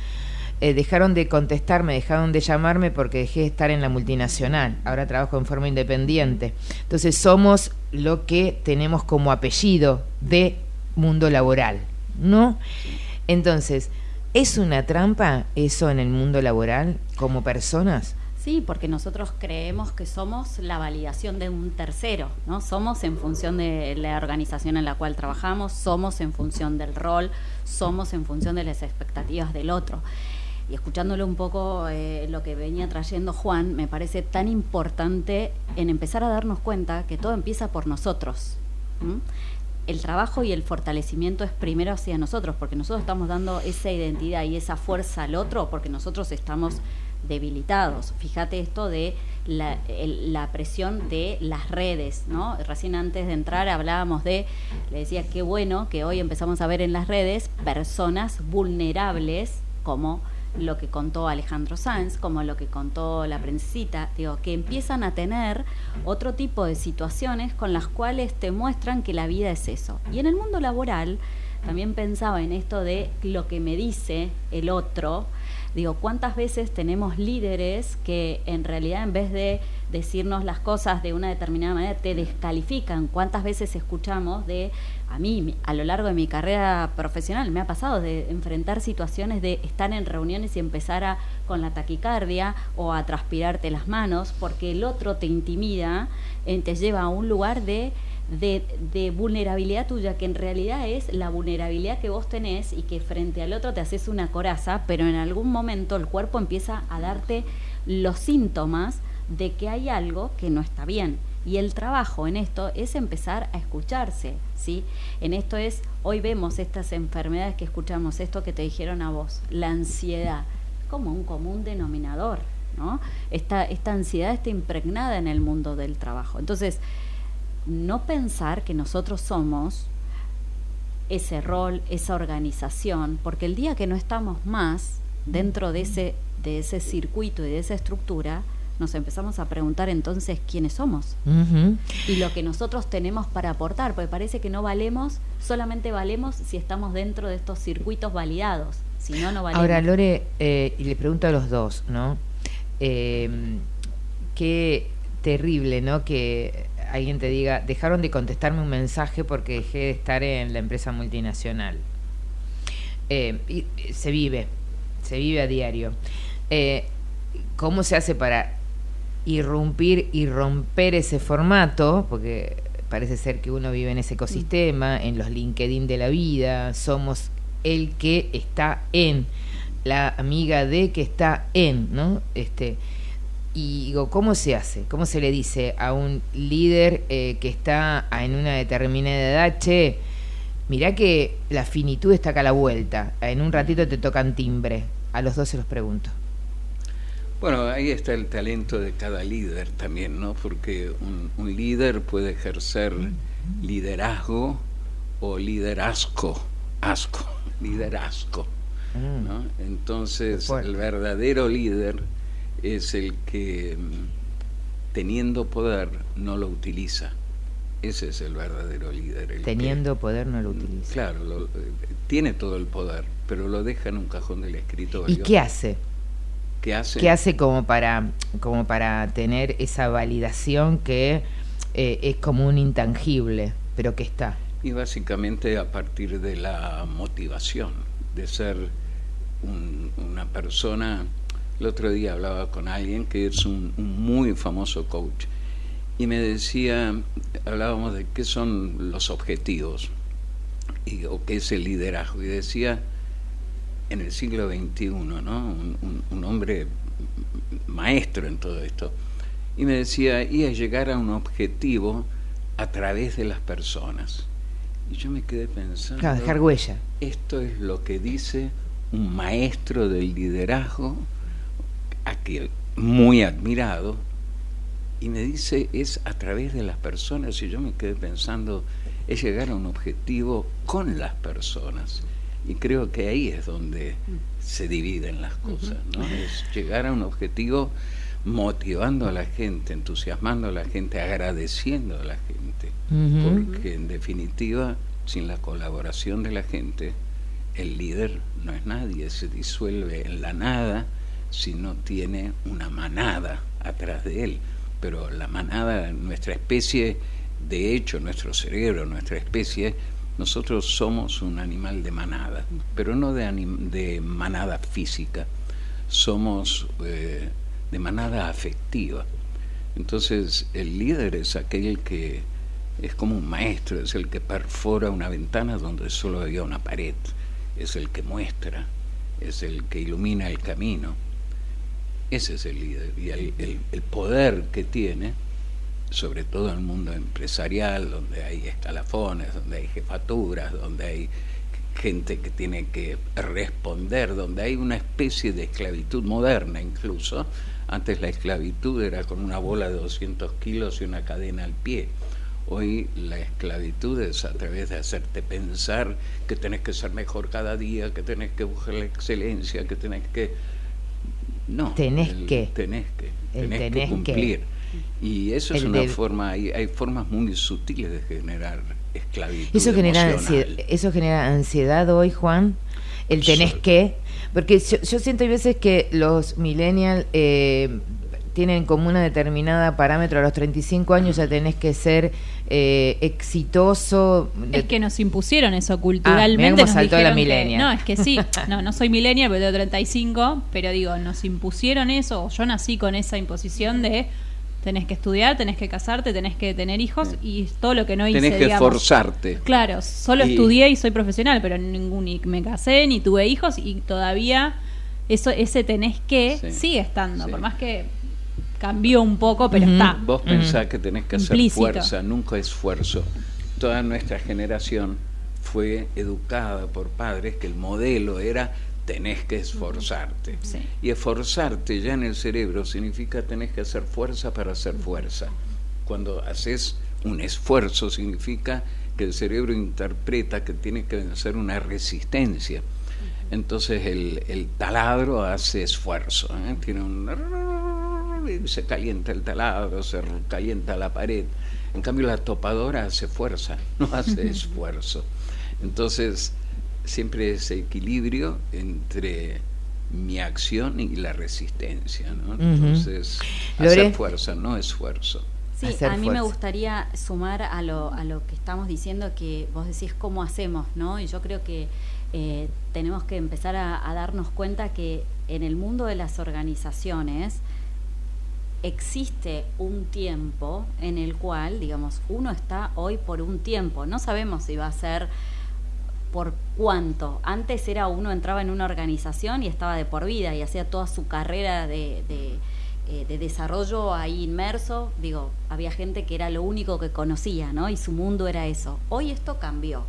[SPEAKER 3] eh, dejaron de contestarme, dejaron de llamarme porque dejé de estar en la multinacional. Ahora trabajo en forma independiente. Entonces somos lo que tenemos como apellido de mundo laboral, ¿no? Entonces, ¿es una trampa eso en el mundo laboral como personas?
[SPEAKER 30] Sí, porque nosotros creemos que somos la validación de un tercero, ¿no? Somos en función de la organización en la cual trabajamos, somos en función del rol, somos en función de las expectativas del otro. Y escuchándole un poco eh, lo que venía trayendo Juan, me parece tan importante en empezar a darnos cuenta que todo empieza por nosotros. El trabajo y el fortalecimiento es primero hacia nosotros, porque nosotros estamos dando esa identidad y esa fuerza al otro, porque nosotros estamos debilitados. Fíjate esto de la, la presión de las redes, ¿no? Recién antes de entrar hablábamos de, le decía, qué bueno que hoy empezamos a ver en las redes personas vulnerables como lo que contó Alejandro Sanz, como lo que contó la princesita, digo, que empiezan a tener otro tipo de situaciones con las cuales te muestran que la vida es eso. Y en el mundo laboral también pensaba en esto de lo que me dice el otro, Digo, ¿cuántas veces tenemos líderes que en realidad en vez de decirnos las cosas de una determinada manera te descalifican? ¿Cuántas veces escuchamos de, a mí a lo largo de mi carrera profesional me ha pasado de enfrentar situaciones de estar en reuniones y empezar a, con la taquicardia o a transpirarte las manos porque el otro te intimida, eh, te lleva a un lugar de de, de vulnerabilidad tuya, que en realidad es la vulnerabilidad que vos tenés y que frente al otro te haces una coraza, pero en algún momento el cuerpo empieza a darte los síntomas de que hay algo que no está bien. Y el trabajo en esto es empezar a escucharse, ¿sí? En esto es, hoy vemos estas enfermedades que escuchamos, esto que te dijeron a vos, la ansiedad, como un común denominador. ¿no? Esta, esta ansiedad está impregnada en el mundo del trabajo. Entonces, no pensar que nosotros somos ese rol, esa organización, porque el día que no estamos más dentro de ese, de ese circuito y de esa estructura, nos empezamos a preguntar entonces quiénes somos y lo que nosotros tenemos para aportar, porque parece que no valemos, solamente valemos si estamos dentro de estos circuitos validados, si no, no valemos.
[SPEAKER 3] Ahora, Lore, eh, y le pregunto a los dos, ¿no? Eh, qué terrible, ¿no? Que alguien te diga, dejaron de contestarme un mensaje porque dejé de estar en la empresa multinacional. Eh, y, y se vive, se vive a diario. Eh, ¿Cómo se hace para irrumpir y romper ese formato? Porque parece ser que uno vive en ese ecosistema, en los LinkedIn de la vida, somos el que está en, la amiga de que está en, ¿no? Este, y digo, ¿cómo se hace? ¿Cómo se le dice a un líder eh, que está en una determinada edad, che, mirá que la finitud está acá a la vuelta, en un ratito te tocan timbre? A los dos se los pregunto.
[SPEAKER 31] Bueno, ahí está el talento de cada líder también, ¿no? Porque un, un líder puede ejercer liderazgo o liderazgo, asco, liderazgo, ¿no? Entonces, el verdadero líder es el que mm, teniendo poder no lo utiliza. Ese es el verdadero líder. el que-
[SPEAKER 3] Teniendo poder no lo utiliza.
[SPEAKER 31] Claro, lo- eh, tiene todo el poder, pero lo deja en un cajón del escritorio.
[SPEAKER 3] ¿Y qué hace?
[SPEAKER 31] ¿Qué hace?
[SPEAKER 3] ¿Qué hace como para, como para tener esa validación que eh, es como un intangible, pero que está?
[SPEAKER 31] Y básicamente a partir de la motivación, de ser un- una persona. El otro día hablaba con alguien que es un, un muy famoso coach y me decía, hablábamos de qué son los objetivos y, o qué es el liderazgo. Y decía, en el siglo XXI, ¿no? un, un- un hombre maestro en todo esto, y me decía, y a llegar a un objetivo a través de las personas. Y yo me quedé pensando...
[SPEAKER 3] Claro, dejar huella.
[SPEAKER 31] Esto es lo que dice un maestro del liderazgo, muy admirado, y me dice es a través de las personas, y yo me quedé pensando, es llegar a un objetivo con las personas. Y creo que ahí es donde se dividen las cosas, ¿no? Es llegar a un objetivo motivando a la gente, entusiasmando a la gente, agradeciendo a la gente. Porque en definitiva, sin la colaboración de la gente, el líder no es nadie, se disuelve en la nada si no tiene una manada atrás de él. Pero la manada, nuestra especie, de hecho, nuestro cerebro, nuestra especie, nosotros somos un animal de manada, pero no de, manada física, somos eh, de manada afectiva. Entonces, el líder es aquel que es como un maestro, es el que perfora una ventana donde solo había una pared, es el que muestra, es el que ilumina el camino. Ese es el líder y el- el poder que tiene, sobre todo en el mundo empresarial, donde hay escalafones, donde hay jefaturas, donde hay gente que tiene que responder, donde hay una especie de esclavitud moderna incluso. Antes la esclavitud era con una bola de 200 kilos y una cadena al pie. Hoy la esclavitud es a través de hacerte pensar que tenés que ser mejor cada día, que tenés que buscar la excelencia, que tenés que... No.
[SPEAKER 3] Tenés
[SPEAKER 31] el
[SPEAKER 3] que.
[SPEAKER 31] Tenés que. Tenés,
[SPEAKER 3] tenés
[SPEAKER 31] que
[SPEAKER 3] que.
[SPEAKER 31] Y eso es una
[SPEAKER 3] del-
[SPEAKER 31] forma, hay, hay formas muy sutiles de generar esclavitud.
[SPEAKER 3] Eso genera, ansiedad, eso genera ansiedad hoy, Juan. El tenés que. Porque yo, yo siento hay veces que los millennials eh, tienen como una determinada parámetro. A los 35 años ya tenés que ser eh, exitoso.
[SPEAKER 4] Es que nos impusieron eso
[SPEAKER 3] Ah,
[SPEAKER 4] culturalmente.
[SPEAKER 3] cómo
[SPEAKER 4] nos
[SPEAKER 3] saltó la
[SPEAKER 4] que-
[SPEAKER 3] millennial.
[SPEAKER 4] no, es que sí. No, no soy millennial, pero tengo 35. Pero digo, nos impusieron eso. o Yo nací con esa imposición de tenés que estudiar, tenés que casarte, tenés que tener hijos y todo lo que no hice.
[SPEAKER 31] Tenés que
[SPEAKER 4] digamos.
[SPEAKER 31] esforzarte.
[SPEAKER 4] Claro, solo
[SPEAKER 31] Y-
[SPEAKER 4] estudié y soy profesional, pero ningún, ni me casé, ni tuve hijos y todavía eso ese tenés que
[SPEAKER 31] Sí,
[SPEAKER 4] sigue estando. Por más que cambió un poco, pero está.
[SPEAKER 31] Vos pensás que tenés que hacer
[SPEAKER 4] Implícito.
[SPEAKER 31] fuerza, nunca esfuerzo. Toda nuestra generación fue educada por padres que el modelo era tenés que esforzarte. Y esforzarte ya en el cerebro significa tenés que hacer fuerza para hacer fuerza. Cuando haces un esfuerzo significa que el cerebro interpreta que tiene que hacer una resistencia. Entonces el, el taladro hace esfuerzo, ¿eh? tiene un se calienta el taladro, se calienta la pared. En cambio la topadora hace fuerza, no hace esfuerzo. Entonces siempre ese equilibrio entre mi acción y la resistencia, ¿no? Entonces
[SPEAKER 3] Lore.
[SPEAKER 31] hacer fuerza, no esfuerzo.
[SPEAKER 30] Sí,
[SPEAKER 3] Hacer
[SPEAKER 30] a mí me gustaría sumar a lo, a lo que estamos diciendo, que vos decís cómo hacemos, ¿no? Y yo creo que eh, tenemos que empezar a, a darnos cuenta que en el mundo de las organizaciones existe un tiempo en el cual, digamos, uno está hoy por un tiempo. No sabemos si va a ser por cuánto. Antes era uno entraba en una organización y estaba de por vida y hacía toda su carrera de, eh, de desarrollo ahí inmerso. Digo, había gente que era lo único que conocía, ¿no? Y su mundo era eso. Hoy esto cambió.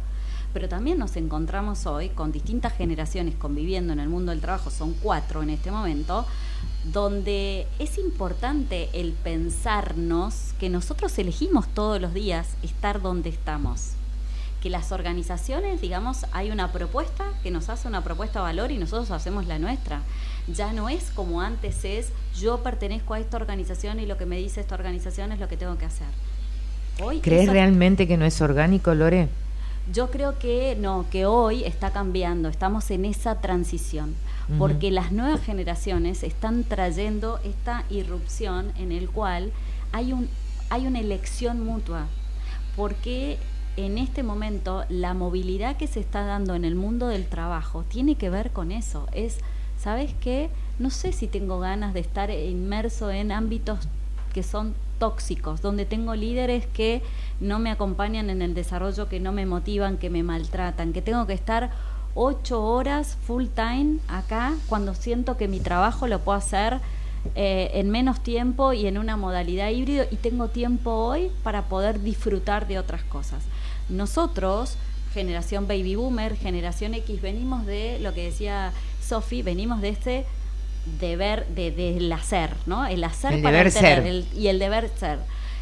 [SPEAKER 30] Pero también nos encontramos hoy con distintas generaciones conviviendo en el mundo del trabajo, son cuatro en este momento, donde es importante el pensarnos que nosotros elegimos todos los días estar donde estamos que las organizaciones, digamos, hay una propuesta que nos hace una propuesta de valor y nosotros hacemos la nuestra. Ya no es como antes es, yo pertenezco a esta organización y lo que me dice esta organización es lo que tengo que hacer. Hoy
[SPEAKER 3] ¿Crees realmente que no es orgánico, Lore?
[SPEAKER 30] yo creo que no, que hoy está cambiando, estamos en esa transición, porque las nuevas generaciones están trayendo esta irrupción en el cual hay un hay una elección mutua, porque en este momento la movilidad que se está dando en el mundo del trabajo tiene que ver con eso, es ¿sabes qué? No sé si tengo ganas de estar inmerso en ámbitos que son tóxicos, donde tengo líderes que no me acompañan en el desarrollo, que no me motivan, que me maltratan, que tengo que estar ocho horas full time acá cuando siento que mi trabajo lo puedo hacer eh, en menos tiempo y en una modalidad híbrido y tengo tiempo hoy para poder disfrutar de otras cosas. Nosotros, generación baby boomer, generación X, venimos de lo que decía Sofi, venimos de este deber de, del hacer, ¿no? El hacer
[SPEAKER 3] El
[SPEAKER 30] para
[SPEAKER 3] deber
[SPEAKER 30] el tener
[SPEAKER 3] ser.
[SPEAKER 30] el- y el deber ser.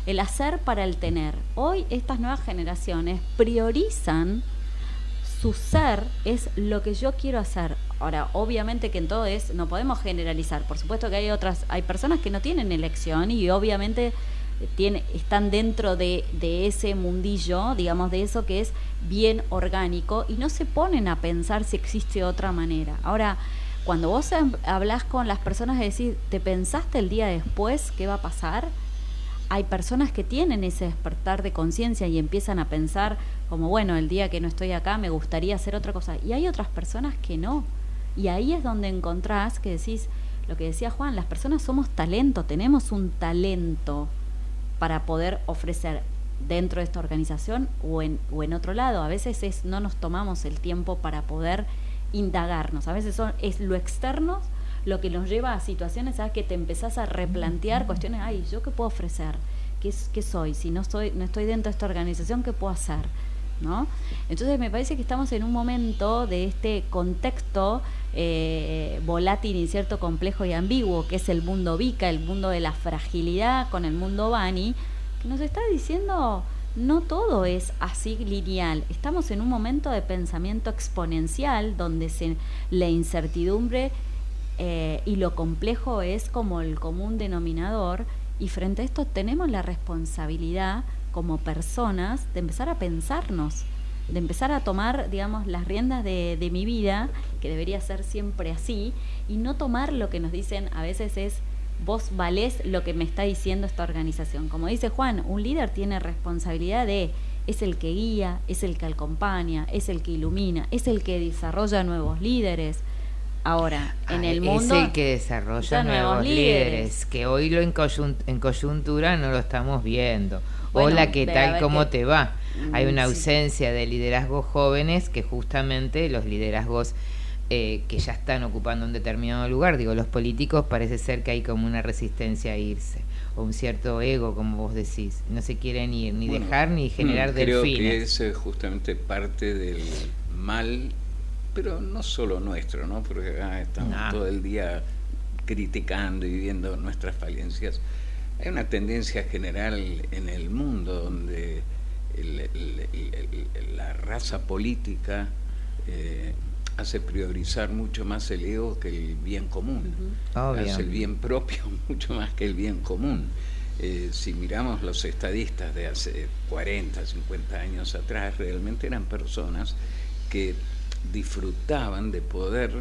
[SPEAKER 30] El hacer para el tener. Hoy estas nuevas generaciones priorizan su ser es lo que yo quiero hacer. Ahora, obviamente que en todo es, no podemos generalizar. Por supuesto que hay otras, hay personas que no tienen elección y obviamente están dentro de, de ese mundillo, digamos, de eso que es bien orgánico y no se ponen a pensar si existe otra manera. Ahora, cuando vos hab- hablas con las personas y decís, ¿te pensaste el día después qué va a pasar? hay personas que tienen ese despertar de conciencia y empiezan a pensar como, bueno, el día que no estoy acá me gustaría hacer otra cosa. Y hay otras personas que no. Y ahí es donde encontrás que decís, lo que decía Juan, las personas somos talento, tenemos un talento para poder ofrecer dentro de esta organización o en, o en otro lado. A veces es, no nos tomamos el tiempo para poder indagarnos. A veces son, es lo externo lo que nos lleva a situaciones ¿sabes? que te empezás a replantear cuestiones, ay, ¿yo qué puedo ofrecer? ¿Qué, qué soy? Si no, estoy no estoy dentro de esta organización, ¿qué puedo hacer? ¿No? Entonces me parece que estamos en un momento de este contexto eh, volátil, incierto, complejo y ambiguo, que es el mundo Vika, el mundo de la fragilidad con el mundo Bani, que nos está diciendo no todo es así lineal. Estamos en un momento de pensamiento exponencial donde se, la incertidumbre eh, y lo complejo es como el común denominador y frente a esto tenemos la responsabilidad como personas de empezar a pensarnos, de empezar a tomar, digamos, las riendas de, de mi vida, que debería ser siempre así, y no tomar lo que nos dicen a veces es vos valés lo que me está diciendo esta organización. Como dice Juan, un líder tiene responsabilidad de es el que guía, es el que acompaña, es el que ilumina, es el que desarrolla nuevos líderes. Ahora, en el mundo
[SPEAKER 3] Es el que desarrolla nuevos líderes, que hoy lo en coyuntura no lo estamos viendo.
[SPEAKER 30] Bueno,
[SPEAKER 3] Hola, ¿qué tal? ¿Cómo
[SPEAKER 30] que-
[SPEAKER 3] te va? Hay
[SPEAKER 30] Mm,
[SPEAKER 3] una
[SPEAKER 30] sí.
[SPEAKER 3] ausencia de liderazgos jóvenes que justamente los liderazgos eh, que ya están ocupando un determinado lugar, digo, los políticos parece ser que hay como una resistencia a irse, o un cierto ego, como vos decís, no se quieren ir, ni
[SPEAKER 31] Bueno,
[SPEAKER 3] dejar ni generar
[SPEAKER 31] mm, Creo que es justamente parte del mal pero no solo nuestro, ¿no? Porque estamos
[SPEAKER 3] No.
[SPEAKER 31] todo el día criticando y viendo nuestras falencias. Hay una tendencia general en el mundo donde el- el- el- el- la raza política eh, hace priorizar mucho más el ego que el bien común.
[SPEAKER 3] Obvio.
[SPEAKER 31] Hace el bien propio mucho más que el bien común. Eh, si miramos los estadistas de hace 40, 50 años atrás, realmente eran personas que disfrutaban de poder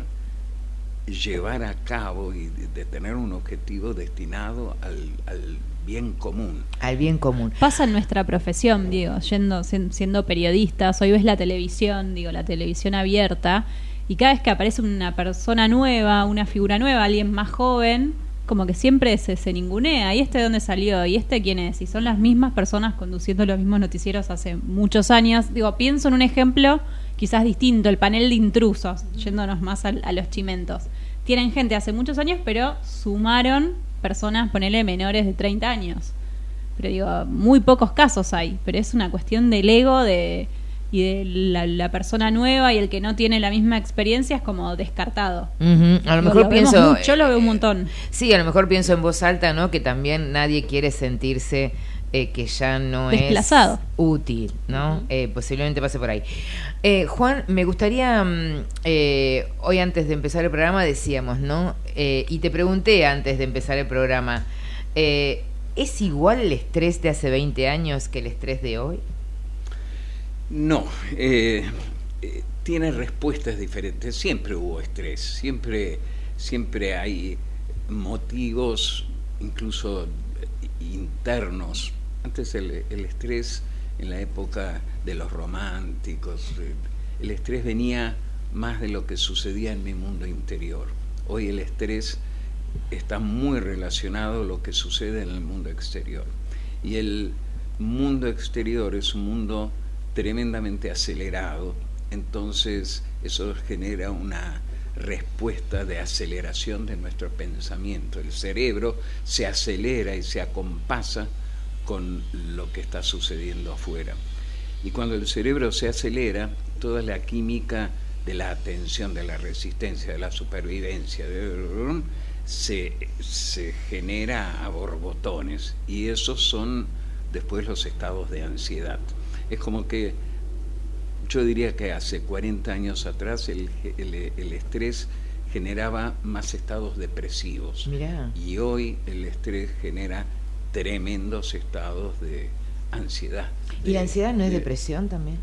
[SPEAKER 31] llevar a cabo y de, de tener un objetivo destinado al, al bien común.
[SPEAKER 3] Al bien común.
[SPEAKER 4] Pasa en nuestra profesión, digo, yendo, sien- siendo periodistas, hoy ves la televisión, digo, la televisión abierta, y cada vez que aparece una persona nueva, una figura nueva, alguien más joven, como que siempre se, se ningunea, ¿y este de dónde salió? ¿Y este quién es? Y son las mismas personas conduciendo los mismos noticieros hace muchos años. Digo, pienso en un ejemplo quizás distinto, el panel de intrusos, yéndonos más al- a, los chimentos. Tienen gente hace muchos años, pero sumaron personas, ponele, menores de 30 años. Pero digo, muy pocos casos hay, pero es una cuestión del ego de, y de la, la persona nueva y el que no tiene la misma experiencia es como descartado.
[SPEAKER 3] A lo mejor pienso.
[SPEAKER 4] yo lo veo un montón.
[SPEAKER 3] Sí, a lo mejor pienso en voz alta, ¿no? Que también nadie quiere sentirse eh, que ya no
[SPEAKER 4] Desplazado.
[SPEAKER 3] es útil, ¿no? Eh, posiblemente pase por ahí. Eh, Juan, me gustaría, mm, eh, hoy antes de empezar el programa decíamos, ¿no? Eh, y te pregunté antes de empezar el programa, eh, ¿es igual el estrés de hace 20 años que el estrés de hoy?
[SPEAKER 31] No, tiene respuestas diferentes. Siempre hubo estrés, siempre, siempre hay motivos, incluso internos. Antes el, estrés, en la época de los románticos, eh, el estrés venía más de lo que sucedía en mi mundo interior. Hoy el estrés está muy relacionado a lo que sucede en el mundo exterior. Y el mundo exterior es un mundo tremendamente acelerado, entonces eso genera una respuesta de aceleración de nuestro pensamiento. El cerebro se acelera y se acompasa con lo que está sucediendo afuera. Y cuando el cerebro se acelera, toda la química de la atención, de la resistencia, de la supervivencia, se, se genera a borbotones y esos son después los estados de ansiedad. Es como que yo diría que hace 40 años atrás el, el- el estrés generaba más estados depresivos
[SPEAKER 3] Mirá.
[SPEAKER 31] y hoy el estrés genera tremendos estados de ansiedad.
[SPEAKER 3] ¿Y la ansiedad no es
[SPEAKER 31] de-
[SPEAKER 3] depresión también?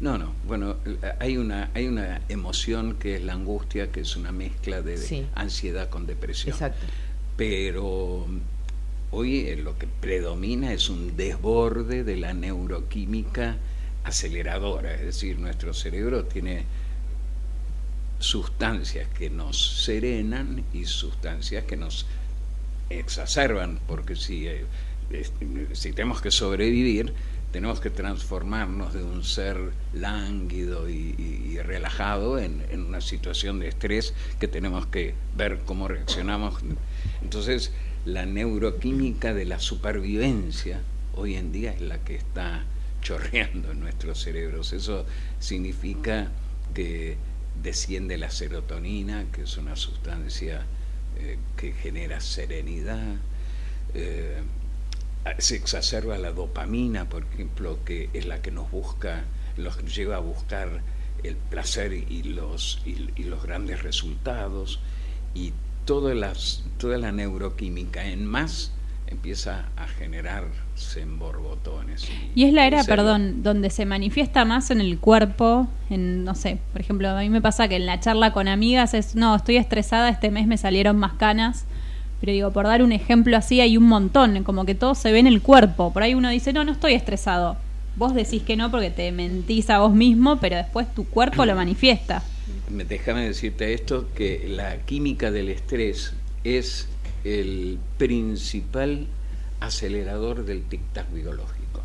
[SPEAKER 31] no, no. Bueno, hay una, hay una emoción que es la angustia, que es una mezcla de
[SPEAKER 3] Sí.
[SPEAKER 31] ansiedad con depresión.
[SPEAKER 3] Exacto.
[SPEAKER 31] Pero hoy eh, lo que predomina es un desborde de la neuroquímica aceleradora, es decir, nuestro cerebro tiene sustancias que nos serenan y sustancias que nos exacerban, porque si, eh, si tenemos que sobrevivir, tenemos que transformarnos de un ser lánguido y, y- y relajado en, en una situación de estrés que tenemos que ver cómo reaccionamos. Entonces, la neuroquímica de la supervivencia hoy en día es la que está chorreando en nuestros cerebros. Eso significa que desciende la serotonina, que es una sustancia eh, que genera serenidad. eh, se exacerba la dopamina, por ejemplo, que es la que nos busca, nos lleva a buscar el placer y los, y, los grandes resultados, y todas las, toda la neuroquímica en más empieza a generarse en borbotones.
[SPEAKER 4] Y es la era, perdón, donde se manifiesta más en el cuerpo, en, no sé, por ejemplo, a mí me pasa que en la charla con amigas es, no, estoy estresada, este mes me salieron más canas, pero digo, por dar un ejemplo así hay un montón, como que todo se ve en el cuerpo, por ahí uno dice, no, no estoy estresado, vos decís que no porque te mentís a vos mismo, pero después tu cuerpo lo manifiesta.
[SPEAKER 31] Me- Déjame decirte esto, que la química del estrés es el principal acelerador del tic-tac biológico.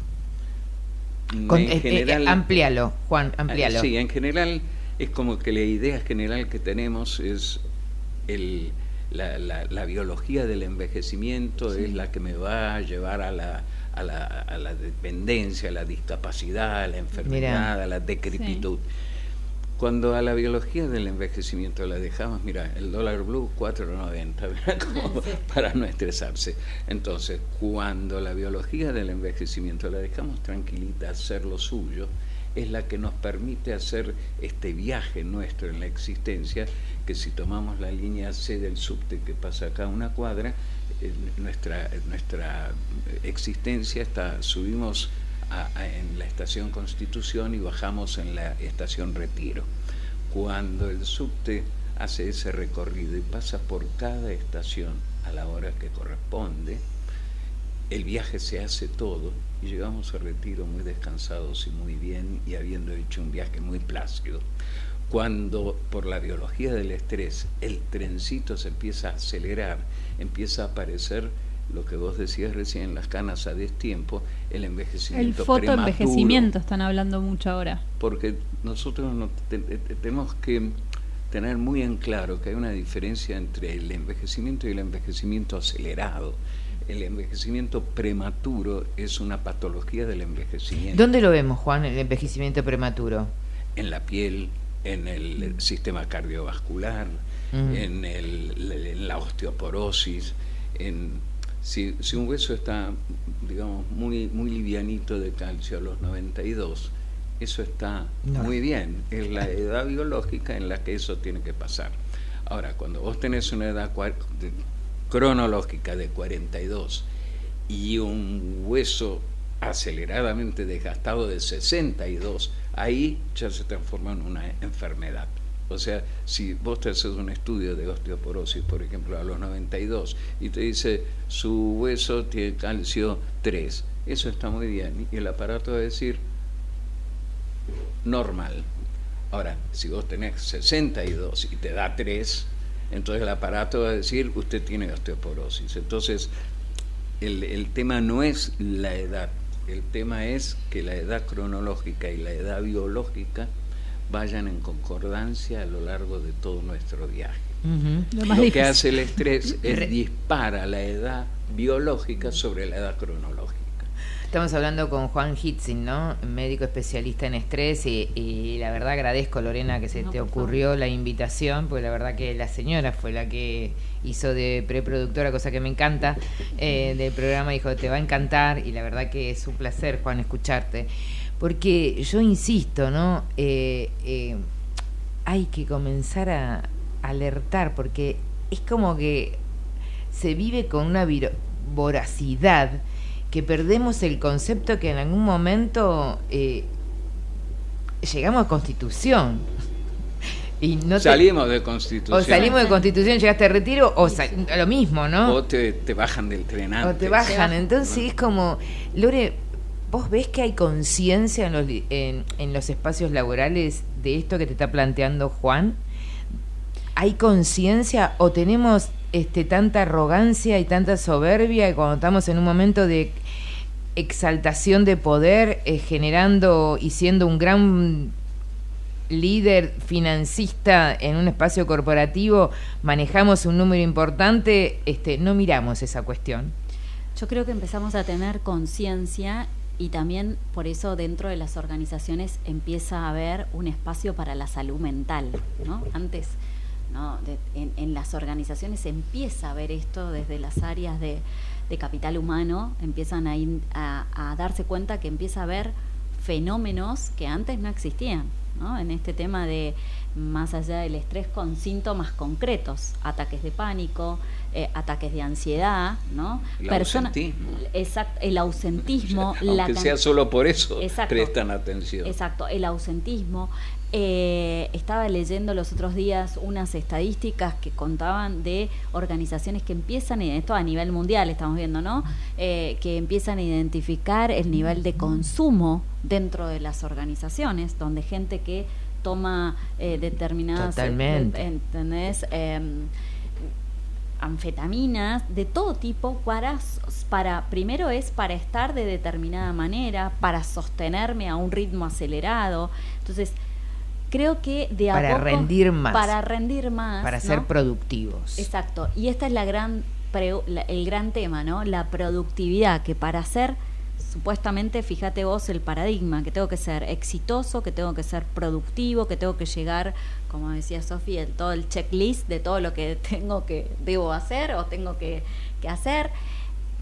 [SPEAKER 3] Con-
[SPEAKER 31] En
[SPEAKER 3] eh, eh,
[SPEAKER 31] general-
[SPEAKER 3] amplíalo, Juan, amplíalo.
[SPEAKER 31] Sí, en general es como que la idea general que tenemos es el, la, la- la biología del envejecimiento es la que me va a llevar a la, a la, a la dependencia, a la discapacidad, a la enfermedad, a la decrepitud. Cuando a la biología del envejecimiento la dejamos, mira, el dólar blue 4.90, mira, como para no estresarse. Entonces, cuando la biología del envejecimiento la dejamos tranquilita, hacer lo suyo, es la que nos permite hacer este viaje nuestro en la existencia, que si tomamos la línea C del subte que pasa acá una cuadra, eh, nuestra, nuestra existencia está, subimos en la estación Constitución y bajamos en la estación Retiro. Cuando el subte hace ese recorrido y pasa por cada estación a la hora que corresponde, el viaje se hace todo y llegamos a Retiro muy descansados y muy bien y habiendo hecho un viaje muy plácido. Cuando por la biología del estrés el trencito se empieza a acelerar, empieza a aparecer lo que vos decías recién, las canas a destiempo, el
[SPEAKER 4] El
[SPEAKER 31] envejecimiento
[SPEAKER 4] fotoenvejecimiento están hablando mucho ahora.
[SPEAKER 31] porque nosotros no te- te- te- tenemos que tener muy en claro que hay una diferencia entre el envejecimiento y el envejecimiento acelerado. El envejecimiento prematuro es una patología del envejecimiento
[SPEAKER 3] ¿Dónde lo vemos, Juan, el envejecimiento prematuro?
[SPEAKER 31] en la piel, en el sistema cardiovascular,
[SPEAKER 3] Mm.
[SPEAKER 31] en, el- en la osteoporosis, en si, si un hueso está, digamos, muy, muy livianito de calcio a los 92, eso está
[SPEAKER 3] No.
[SPEAKER 31] muy bien. Es la edad biológica en la que eso tiene que pasar. Ahora, cuando vos tenés una edad de- cronológica de 42 y un hueso aceleradamente desgastado de 62, ahí ya se transforma en una enfermedad. O sea, si vos te haces un estudio de osteoporosis, por ejemplo, a los 92, y te dice su hueso tiene calcio 3, eso está muy bien. Y el aparato va a decir normal. Ahora, si vos tenés 62 y te da 3, entonces el aparato va a decir usted tiene osteoporosis. Entonces, el, el tema no es la edad, el tema es que la edad cronológica y la edad biológica vayan en concordancia a lo largo de todo nuestro viaje. Lo, que hace el estrés es dispara la edad biológica sobre la edad cronológica.
[SPEAKER 3] Estamos hablando con Juan Hitzing, ¿no? Médico especialista en estrés y, y la verdad agradezco, Lorena, que se
[SPEAKER 30] No,
[SPEAKER 3] te ocurrió la invitación, porque la verdad que la señora fue la que hizo de preproductora, cosa que me encanta, eh, del programa, dijo, te va a encantar y la verdad que es un placer, Juan, escucharte. Porque yo insisto, ¿no? Eh, eh, hay que comenzar a alertar, porque es como que se vive con una voracidad que perdemos el concepto que en algún momento eh, llegamos a constitución. Y no te-
[SPEAKER 31] Salimos de constitución.
[SPEAKER 3] o salimos de constitución, llegaste a retiro, o sa- lo mismo, ¿no?
[SPEAKER 31] O te, te bajan del tren
[SPEAKER 3] O
[SPEAKER 31] antes.
[SPEAKER 3] te bajan. Entonces es como, Lore, ¿vos ves que hay conciencia en los, en, los espacios laborales de esto que te está planteando Juan? ¿Hay conciencia o tenemos este, tanta arrogancia y tanta soberbia que cuando estamos en un momento de exaltación de poder, eh, generando y siendo un gran líder financista en un espacio corporativo, manejamos un número importante, este, no miramos esa cuestión.
[SPEAKER 30] Yo creo que empezamos a tener conciencia y también por eso dentro de las organizaciones empieza a haber un espacio para la salud mental, ¿no? Antes, ¿no? De- en, en las organizaciones empieza a ver esto desde las áreas de, capital humano, empiezan a, a- a darse cuenta que empieza a haber fenómenos que antes no existían, ¿no? En este tema de más allá del estrés con síntomas concretos, ataques de pánico, eh, ataques de ansiedad, ¿no?
[SPEAKER 31] El
[SPEAKER 30] Persona-
[SPEAKER 31] ausentismo.
[SPEAKER 30] Exact- el ausentismo, la
[SPEAKER 31] Aunque
[SPEAKER 30] can-
[SPEAKER 31] sea solo por eso,
[SPEAKER 30] Exacto.
[SPEAKER 31] prestan atención.
[SPEAKER 30] Exacto, el ausentismo. Eh, estaba leyendo los otros días unas estadísticas que contaban de organizaciones que empiezan, esto a nivel mundial estamos viendo, ¿no? Eh, que empiezan a identificar el nivel de consumo dentro de las organizaciones, donde gente que toma eh, determinadas...
[SPEAKER 3] Totalmente.
[SPEAKER 30] ¿Entendés? Em, anfetaminas de todo tipo para, para primero es para estar de determinada manera, para sostenerme a un ritmo acelerado. Entonces, creo que de a
[SPEAKER 3] Para
[SPEAKER 30] poco-
[SPEAKER 3] rendir más.
[SPEAKER 30] Para rendir más.
[SPEAKER 3] Para
[SPEAKER 30] ¿no?
[SPEAKER 3] ser productivos.
[SPEAKER 30] Exacto. Y esta es la gran pre- la- el gran tema, ¿no? La productividad, que para ser supuestamente, fíjate vos el paradigma, que tengo que ser exitoso, que tengo que ser productivo, que tengo que llegar, como decía Sofía, el- todo el checklist de todo lo que tengo que debo hacer o tengo que, que hacer.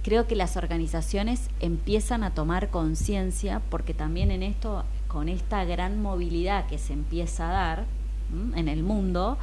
[SPEAKER 30] Creo que las organizaciones empiezan a tomar conciencia porque también en esto, con esta gran movilidad que se empieza a dar en el mundo,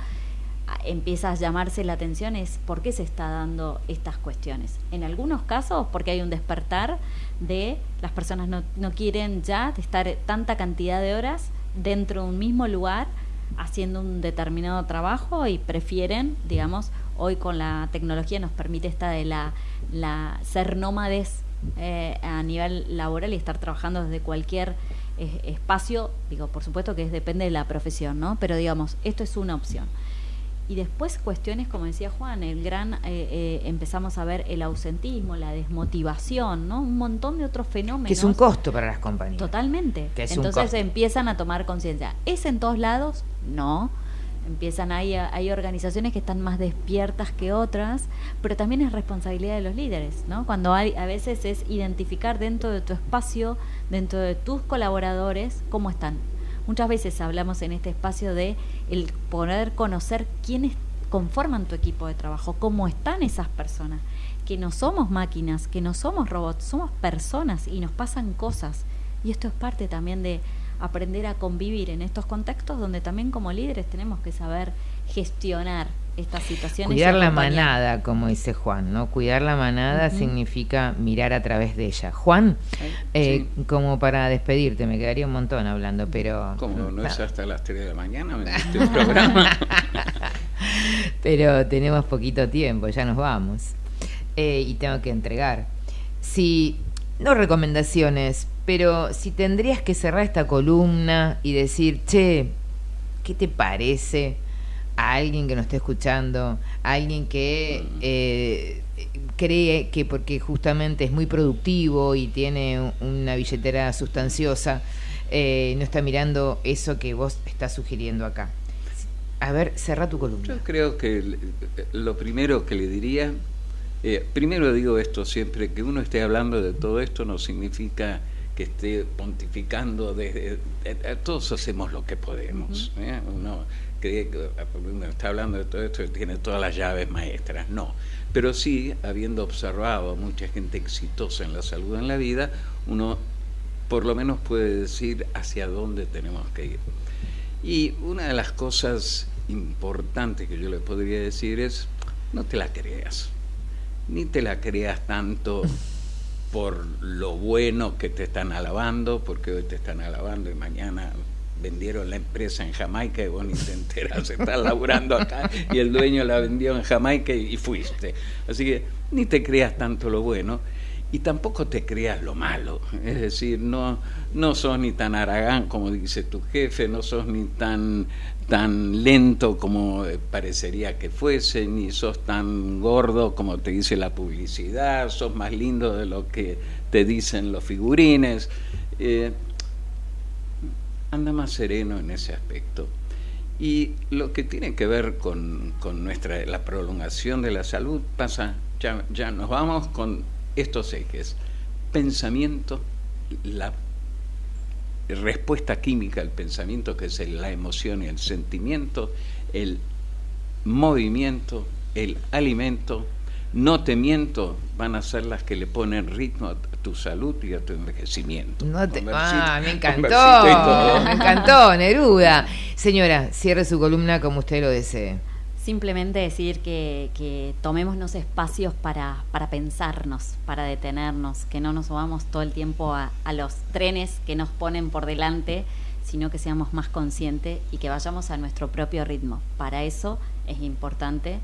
[SPEAKER 30] empieza a llamarse la atención es por qué se está dando estas cuestiones. En algunos casos porque hay un despertar de las personas no, no quieren ya estar tanta cantidad de horas dentro de un mismo lugar haciendo un determinado trabajo y prefieren, digamos, hoy con la tecnología nos permite esta de la, la ser nómades eh, a nivel laboral y estar trabajando desde cualquier eh, espacio, digo, por supuesto que es- depende de la profesión, ¿no? Pero digamos, esto es una opción. Y después cuestiones, como decía Juan, el gran, eh, eh, empezamos a ver el ausentismo, la desmotivación, ¿no? Un montón de otros fenómenos.
[SPEAKER 3] Que es un costo para las compañías.
[SPEAKER 30] Totalmente.
[SPEAKER 3] Que es un
[SPEAKER 30] Entonces
[SPEAKER 3] costo.
[SPEAKER 30] empiezan a tomar conciencia. ¿Es en todos lados? No. Empiezan ahí, hay organizaciones que están más despiertas que otras, pero también es responsabilidad de los líderes, ¿no? Cuando hay, a veces es identificar dentro de tu espacio, dentro de tus colaboradores, cómo están. Muchas veces hablamos en este espacio de el poder conocer quiénes conforman tu equipo de trabajo, cómo están esas personas, que no somos máquinas, que no somos robots, somos personas y nos pasan cosas. Y esto es parte también de aprender a convivir en estos contextos donde también como líderes tenemos que saber gestionar estas situaciones.
[SPEAKER 3] Cuidar la manada, como dice Juan, ¿no? Cuidar la manada significa mirar a través de ella. Juan, eh, como para despedirte, me quedaría un montón hablando, pero...
[SPEAKER 31] Como no es hasta las 3 de la mañana, me diste un programa.
[SPEAKER 3] pero tenemos poquito tiempo, ya nos vamos. Eh, y tengo que entregar. Si, no recomendaciones, pero si tendrías que cerrar esta columna y decir, che, ¿qué te parece a alguien que nos esté escuchando? Alguien que eh, cree que porque justamente es muy productivo y tiene un- una billetera sustanciosa, eh, no está mirando eso que vos estás sugiriendo acá. A ver, cerra tu columna.
[SPEAKER 31] Yo creo que lo primero que le diría, eh, primero digo esto siempre, que uno esté hablando de todo esto no significa que esté pontificando desde... todos hacemos lo que podemos. ¿eh? Uno cree que ah, uno está hablando de todo esto y tiene todas las llaves maestras. No. Pero sí, habiendo observado a mucha gente exitosa en la salud en la vida, uno por lo menos puede decir hacia dónde tenemos que ir. Y una de las cosas importantes que yo le podría decir es, no te la creas, ni te la creas tanto por lo bueno que te están alabando, porque hoy te están alabando y mañana vendieron la empresa en Jamaica y vos ni te enteras, estás laburando acá y el dueño la vendió en Jamaica y, y fuiste. Así que ni te creas tanto lo bueno y tampoco te creas lo malo. Es decir, no, no sos ni tan aragán como dice tu jefe, no sos ni tan, tan lento como eh, parecería que fuese, ni sos tan gordo como te dice la publicidad, sos más lindo de lo que te dicen los figurines. Eh, anda más sereno en ese aspecto. Y lo que tiene que ver con, con nuestra la prolongación de la salud pasa, ya, ya nos vamos con estos ejes. Pensamiento, la respuesta química al pensamiento, que es la emoción y el sentimiento, el movimiento, el alimento, no te miento, van a ser las que le ponen ritmo a tu salud y a tu envejecimiento.
[SPEAKER 3] No te- ah, me encantó, me encantó, Neruda. Señora, cierre su columna como usted lo desee.
[SPEAKER 30] Simplemente decir que, que tomémonos espacios para, para pensarnos, para detenernos, que no nos subamos todo el tiempo a, a los trenes que nos ponen por delante, sino que seamos más conscientes y que vayamos a nuestro propio ritmo. Para eso es importante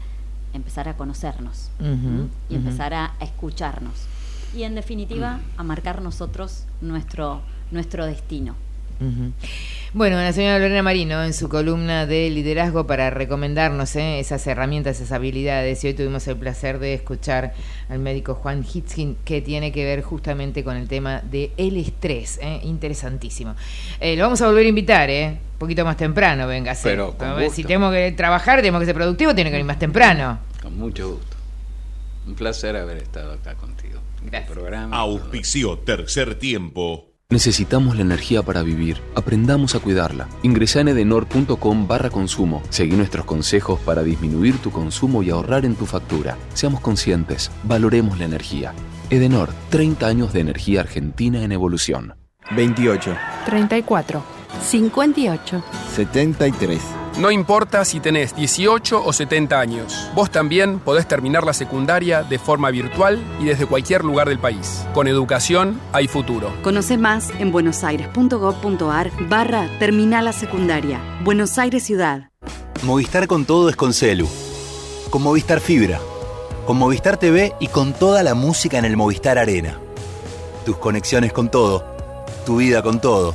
[SPEAKER 30] empezar a conocernos y empezar a, a escucharnos. Y en definitiva, a marcar nosotros nuestro, nuestro destino.
[SPEAKER 3] Bueno, la señora Lorena Marino en su columna de liderazgo para recomendarnos ¿eh? esas herramientas, esas habilidades. Y hoy tuvimos el placer de escuchar al médico Juan Hitzkin que tiene que ver justamente con el tema del el estrés. ¿eh? Interesantísimo. Eh, lo vamos a volver a invitar, ¿eh? Un poquito más temprano, venga.
[SPEAKER 31] Pero con
[SPEAKER 3] Si tenemos que trabajar, tenemos que ser productivos, tiene que venir más temprano.
[SPEAKER 31] Con mucho gusto. Un placer haber estado acá contigo. Gracias. Programa.
[SPEAKER 20] Auspicio Tercer Tiempo.
[SPEAKER 32] Necesitamos la energía para vivir. Aprendamos a cuidarla. Ingresa en edenor.com barra consumo. Seguí nuestros consejos para disminuir tu consumo y ahorrar en tu factura. Seamos conscientes. Valoremos la energía. Edenor, 30 años de energía argentina en evolución.
[SPEAKER 7] 28,
[SPEAKER 33] 34, 58.
[SPEAKER 7] 73.
[SPEAKER 9] No importa si tenés 18 o 70 años, vos también podés terminar la secundaria de forma virtual y desde cualquier lugar del país. Con educación hay futuro.
[SPEAKER 33] Conoce más en buenosaires.gov.ar barra Terminal la Secundaria. Buenos Aires Ciudad.
[SPEAKER 10] Movistar con todo es con Celu. Con Movistar Fibra. Con Movistar TV y con toda la música en el Movistar Arena. Tus conexiones con todo. Tu vida con todo.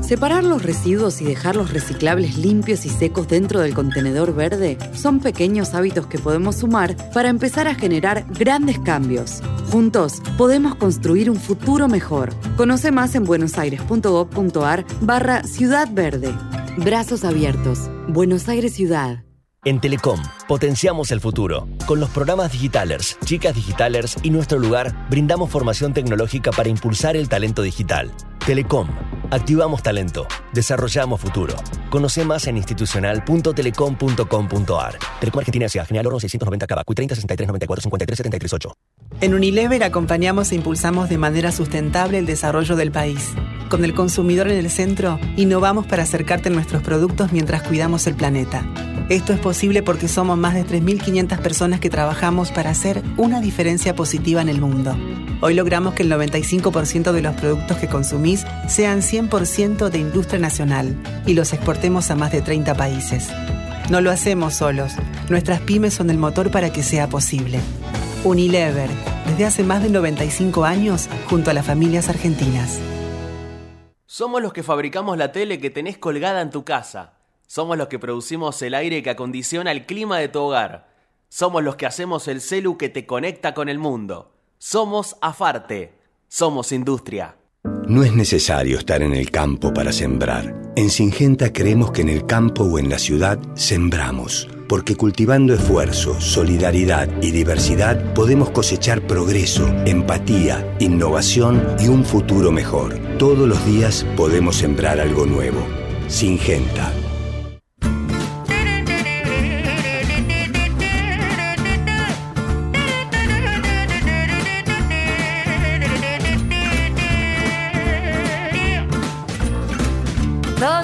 [SPEAKER 33] Separar los residuos y dejar los reciclables limpios y secos dentro del contenedor verde son pequeños hábitos que podemos sumar para empezar a generar grandes cambios. Juntos podemos construir un futuro mejor. Conoce más en buenosaires.gov.ar barra Ciudad Verde. Brazos abiertos. Buenos Aires Ciudad.
[SPEAKER 13] En Telecom, potenciamos el futuro. Con los programas Digitalers, Chicas Digitalers y Nuestro Lugar, brindamos formación tecnológica para impulsar el talento digital. Telecom, activamos talento, desarrollamos futuro. Conoce más en institucional.telecom.com.ar. Telecom Argentina Ciudad General Oro 690 Cava, 30 63 94 53 73 8.
[SPEAKER 15] En Unilever acompañamos e impulsamos de manera sustentable el desarrollo del país. Con el consumidor en el centro, innovamos para acercarte a nuestros productos mientras cuidamos el planeta. Esto es posible porque somos más de 3.500 personas que trabajamos para hacer una diferencia positiva en el mundo. Hoy logramos que el 95% de los productos que consumís sean 100% de industria nacional y los exportemos a más de 30 países. No lo hacemos solos. Nuestras pymes son el motor para que sea posible. Unilever, desde hace más de 95 años, junto a las familias argentinas.
[SPEAKER 16] Somos los que fabricamos la tele que tenés colgada en tu casa. Somos los que producimos el aire que acondiciona el clima de tu hogar. Somos los que hacemos el celu que te conecta con el mundo. Somos Afarte. Somos industria.
[SPEAKER 17] No es necesario estar en el campo para sembrar. En Singenta creemos que en el campo o en la ciudad sembramos, porque cultivando esfuerzo, solidaridad y diversidad podemos cosechar progreso, empatía, innovación y un futuro mejor. Todos los días podemos sembrar algo nuevo. Singenta.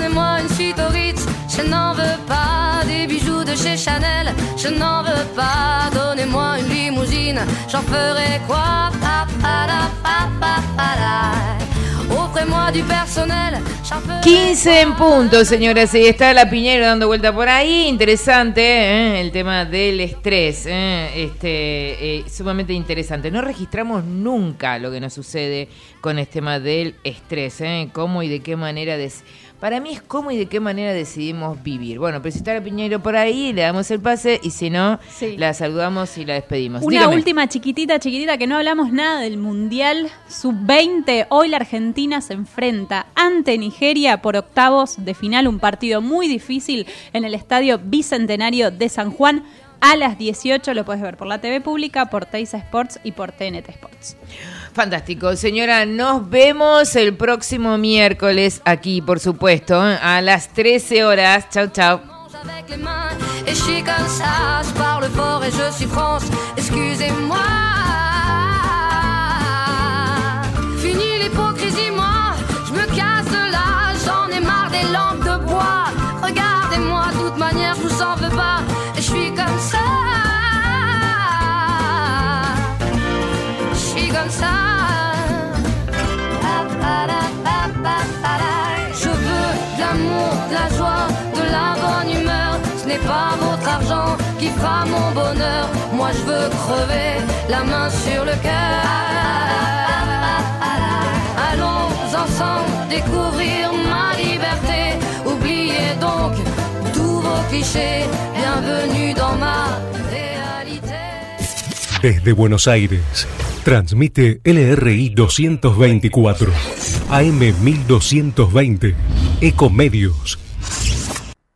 [SPEAKER 29] Donnez-moi une suite au Ritz, je n'en veux pas des bijoux de chez Chanel, je n'en veux pas. Donnez-moi une limousine, j'en ferai quoi Pa, pa, la, pa, pa, pa, la. Offrez-moi du personnel, j'en ferai
[SPEAKER 3] 15 en punto, señoras, y está la Piñero dando vuelta por ahí. Interesante ¿eh? el tema del estrés, ¿eh? este eh, sumamente interesante. No registramos nunca lo que nos sucede con este tema del estrés, ¿eh? cómo y de qué manera. des- Para mí es cómo y de qué manera decidimos vivir. Bueno, está la Piñero por ahí, le damos el pase y si no,
[SPEAKER 4] Sí.
[SPEAKER 3] la saludamos y la despedimos.
[SPEAKER 4] Una
[SPEAKER 3] Dígame.
[SPEAKER 4] última chiquitita, chiquitita, que no hablamos nada del Mundial Sub-20. Hoy la Argentina se enfrenta ante Nigeria por octavos de final, un partido muy difícil en el Estadio Bicentenario de San Juan. A las 18 lo puedes ver por la TV pública, por Teisa Sports y por TNT Sports.
[SPEAKER 3] Fantástico, señora. Nos vemos el próximo miércoles aquí, por supuesto, ¿eh? a las 13 horas. Chau, chau.
[SPEAKER 29] Fini l'hypocrisie, moi, pas votre argent qui fera mon bonheur. Moi je veux crever la main sur le cœur. Allons ensemble découvrir ma liberté. Oubliez donc tous vos clichés. Bienvenue dans ma réalité.
[SPEAKER 18] Desde Buenos Aires, transmite LRI 224, AM 1220, Ecomedios